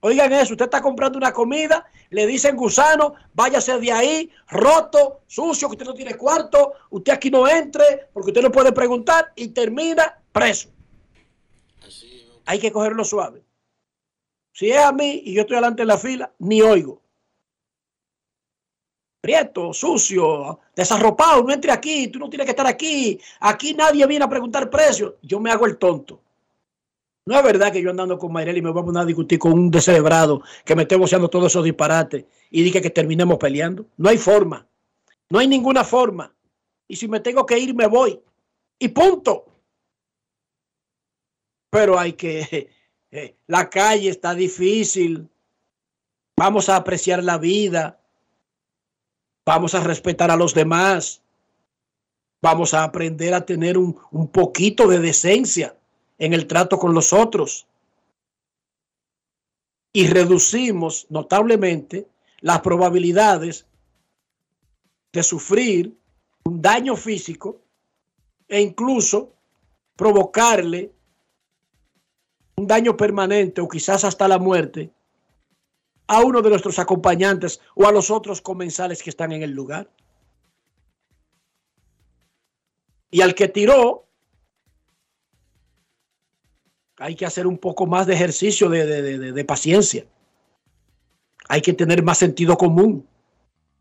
Oigan eso, usted está comprando una comida, le dicen gusano, váyase de ahí, roto, sucio, que usted no tiene cuarto, usted aquí no entre, porque usted no puede preguntar y termina preso. Hay que cogerlo suave. Si es a mí y yo estoy adelante en la fila, ni oigo. Prieto, sucio, desarropado, no entre aquí, tú no tienes que estar aquí, aquí nadie viene a preguntar precios, yo me hago el tonto. No es verdad que yo andando con Mayrel y me voy a discutir con un descerebrado que me esté voceando todos esos disparates y diga que terminemos peleando. No hay forma. No hay ninguna forma. Y si me tengo que ir, me voy. Y punto. Pero hay que... eh, la calle está difícil. Vamos a apreciar la vida. Vamos a respetar a los demás. Vamos a aprender a tener un poquito de decencia en el trato con los otros. Y reducimos notablemente las probabilidades de sufrir un daño físico e incluso provocarle un daño permanente o quizás hasta la muerte a uno de nuestros acompañantes o a los otros comensales que están en el lugar. Y al que tiró, hay que hacer un poco más de ejercicio de, de- de- paciencia. Hay que tener más sentido común.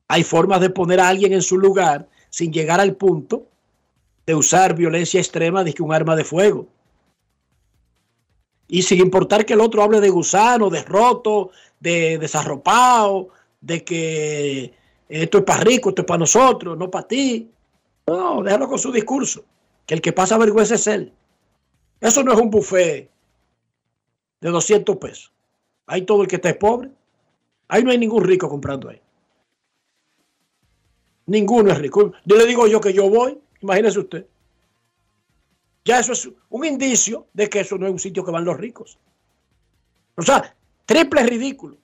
Hay formas de poner a alguien en su lugar sin llegar al punto de usar violencia extrema de que un arma de fuego. Y sin importar que el otro hable de gusano, de roto, de desarropado, de que esto es para rico, esto es para nosotros, no para ti. No, déjalo con su discurso. que el que pasa vergüenza es él. Eso no es un buffet de 200 pesos. Hay todo el que esté pobre. Ahí no hay ningún rico comprando ahí. Ninguno es rico. Yo le digo yo que yo voy, imagínese usted. Ya eso es un indicio de que eso no es un sitio que van los ricos. O sea, triple ridículo.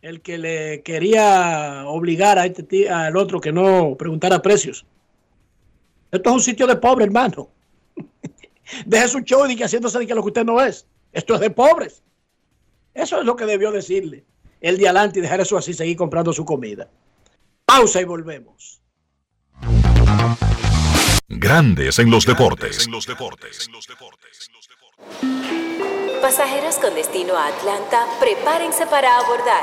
El que le quería obligar a este al otro que no preguntara precios. Esto es un sitio de pobre, hermano. Deje su show y que haciéndose de que lo que usted no es. Esto es de pobres. Eso es lo que debió decirle el de adelante y dejar eso así, seguir comprando su comida. Pausa y volvemos. Grandes en los deportes. Pasajeros con destino a Atlanta, prepárense para abordar.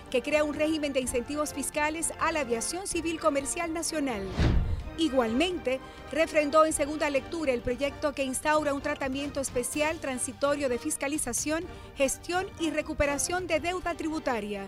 que crea un régimen de incentivos fiscales a la aviación civil comercial nacional. Igualmente, refrendó en segunda lectura el proyecto que instaura un tratamiento especial transitorio de fiscalización, gestión y recuperación de deuda tributaria.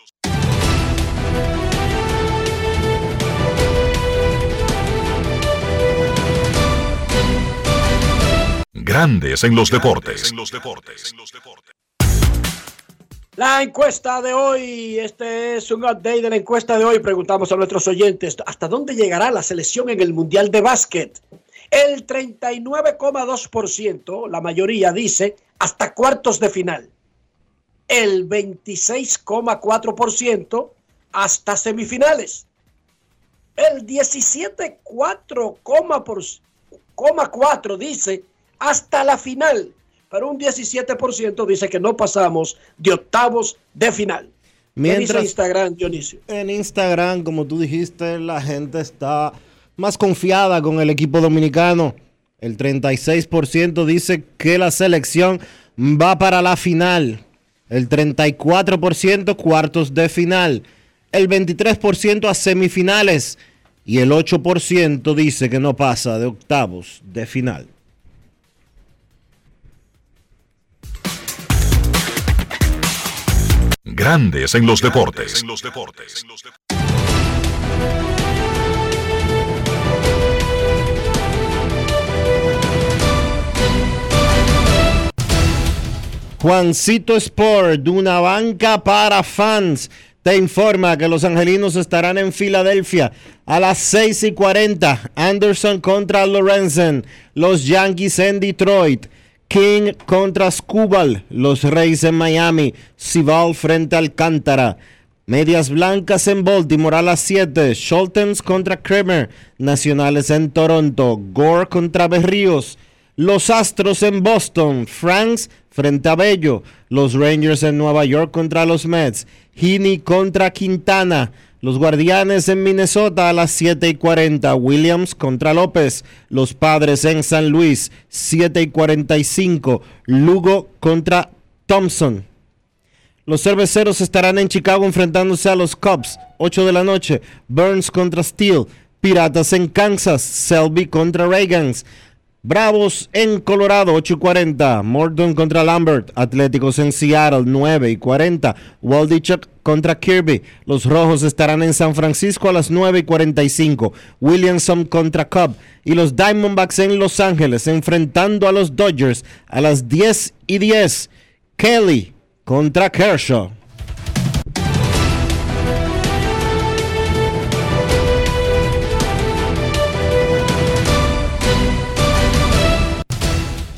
Grandes en los deportes. La encuesta de hoy, este es un update de la encuesta de hoy. Preguntamos a nuestros oyentes, ¿hasta dónde llegará la selección en el Mundial de Básquet? El 39,2%, la mayoría dice, hasta cuartos de final. El 26,4% hasta semifinales. El 17,4% dice hasta la final. Pero un 17% dice que no pasamos de octavos de final. Mientras, Instagram, Dionisio? En Instagram, como tú dijiste, la gente está más confiada con el equipo dominicano. El 36% dice que la selección va para la final. El 34% cuartos de final. El 23% a semifinales. Y el 8% dice que no pasa de octavos de final. Grandes en los deportes. Juancito Sport, de una banca para fans, te informa que los angelinos estarán en Filadelfia a las 6 y 40. Anderson contra Lorenzen, los Yankees en Detroit. King contra Scubal, los Reyes en Miami, Sival frente a Alcántara. Medias Blancas en Baltimore a las 7, Schultens contra Kramer, Nacionales en Toronto, Gore contra Berríos, Los Astros en Boston, Franks frente a Bello. Los Rangers en Nueva York contra los Mets. Heaney contra Quintana. Los Guardianes en Minnesota a las 7 y 40. Williams contra López. Los Padres en San Luis, 7 y 45. Lugo contra Thompson. Los cerveceros estarán en Chicago enfrentándose a los Cubs, 8 de la noche. Burns contra Steele. Piratas en Kansas. Selby contra Reagans. Bravos en Colorado, 8 y 40. Morton contra Lambert. Atléticos en Seattle, 9 y 40. Waldichuk contra Kirby. Los Rojos estarán en San Francisco a las 9 y 45. Williamson contra Cub. Y los Diamondbacks en Los Ángeles enfrentando a los Dodgers a las 10 y 10. Kelly contra Kershaw.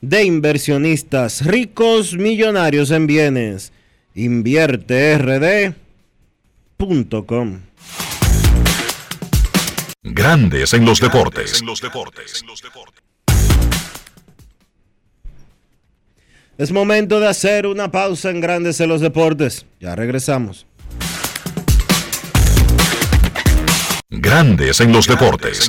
de inversionistas ricos millonarios en bienes. InvierteRD.com Grandes en los deportes. Es momento de hacer una pausa en Grandes en los deportes. Ya regresamos. Grandes en los deportes.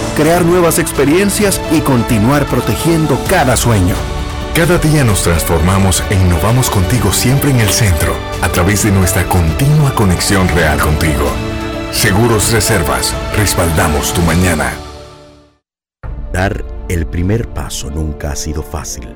crear nuevas experiencias y continuar protegiendo cada sueño. Cada día nos transformamos e innovamos contigo siempre en el centro, a través de nuestra continua conexión real contigo. Seguros Reservas, respaldamos tu mañana. Dar el primer paso nunca ha sido fácil,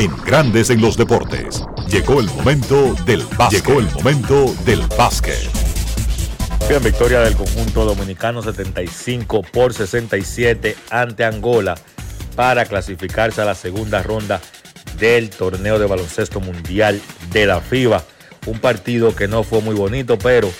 En Grandes en los deportes. Llegó el momento del básquet. Llegó el momento del básquet. Bien, victoria del conjunto dominicano 75 por 67 ante Angola para clasificarse a la segunda ronda del torneo de baloncesto mundial de la FIBA. Un partido que no fue muy bonito, pero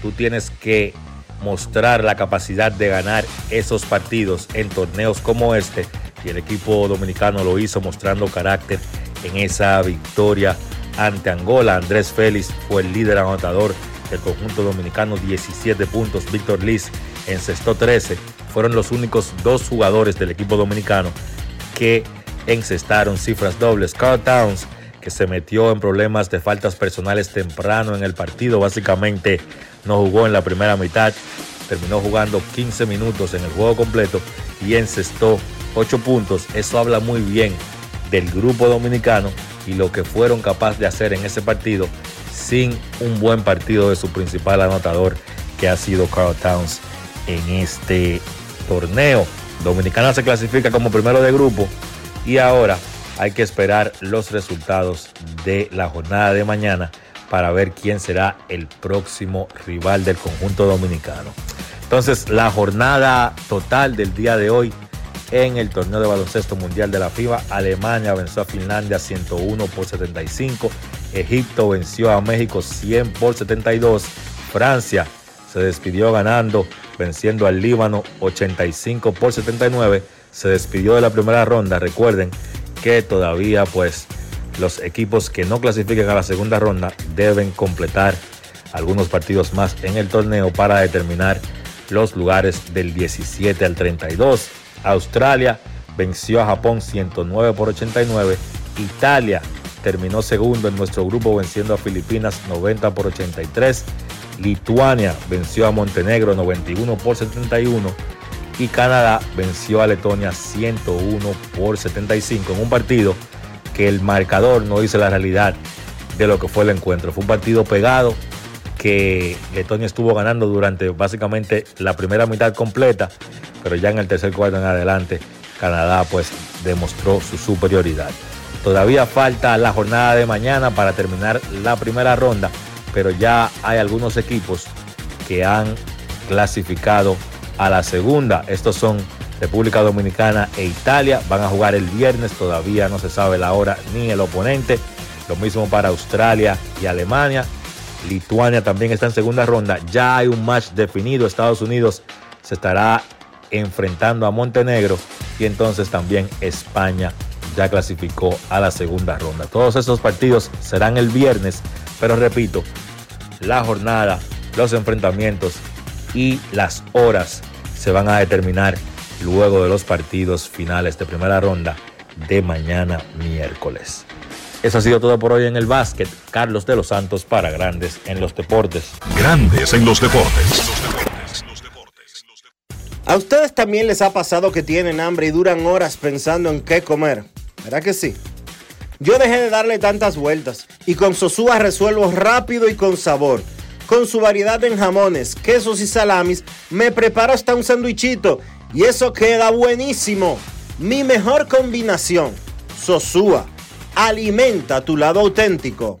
tú tienes que mostrar la capacidad de ganar esos partidos en torneos como este. Y el equipo dominicano lo hizo mostrando carácter en esa victoria ante Angola. Andrés Félix fue el líder anotador el conjunto dominicano 17 puntos, Víctor Liz encestó 13. Fueron los únicos dos jugadores del equipo dominicano que encestaron cifras dobles. Carl Towns, que se metió en problemas de faltas personales temprano en el partido, básicamente no jugó en la primera mitad, terminó jugando 15 minutos en el juego completo y encestó 8 puntos. Eso habla muy bien del grupo dominicano y lo que fueron capaces de hacer en ese partido sin un buen partido de su principal anotador que ha sido Carl Towns en este torneo. Dominicana se clasifica como primero de grupo y ahora hay que esperar los resultados de la jornada de mañana para ver quién será el próximo rival del conjunto dominicano. Entonces, la jornada total del día de hoy en el torneo de baloncesto mundial de la FIBA, Alemania venció a Finlandia 101 por 75, Egipto venció a México 100 por 72, Francia se despidió ganando, venciendo al Líbano 85 por 79, se despidió de la primera ronda, recuerden que todavía pues los equipos que no clasifiquen a la segunda ronda deben completar algunos partidos más en el torneo para determinar los lugares del 17 al 32. Australia venció a Japón 109 por 89. Italia terminó segundo en nuestro grupo venciendo a Filipinas 90 por 83. Lituania venció a Montenegro 91 por 71 y Canadá venció a Letonia 101 por 75 en un partido que el marcador no dice la realidad de lo que fue el encuentro. Fue un partido pegado que Letonia estuvo ganando durante básicamente la primera mitad completa, pero ya en el tercer cuarto en adelante Canadá pues demostró su superioridad. Todavía falta la jornada de mañana para terminar la primera ronda, pero ya hay algunos equipos que han clasificado a la segunda. Estos son República Dominicana e Italia. Van a jugar el viernes, todavía no se sabe la hora ni el oponente. Lo mismo para Australia y Alemania. Lituania también está en segunda ronda. Ya hay un match definido. Estados Unidos se estará enfrentando a Montenegro y entonces también España ya clasificó a la segunda ronda. Todos esos partidos serán el viernes, pero repito, la jornada, los enfrentamientos y las horas se van a determinar luego de los partidos finales de primera ronda de mañana miércoles. Eso ha sido todo por hoy en el básquet. Carlos de los Santos para Grandes en los Deportes. Grandes en los Deportes. ¿A ustedes también les ha pasado que tienen hambre y duran horas pensando en qué comer? ¿Verdad que sí? Yo dejé de darle tantas vueltas y con Sosúa resuelvo rápido y con sabor. Con su variedad en jamones, quesos y salamis, me preparo hasta un sandwichito y eso queda buenísimo. Mi mejor combinación. Sosúa. Alimenta tu lado auténtico.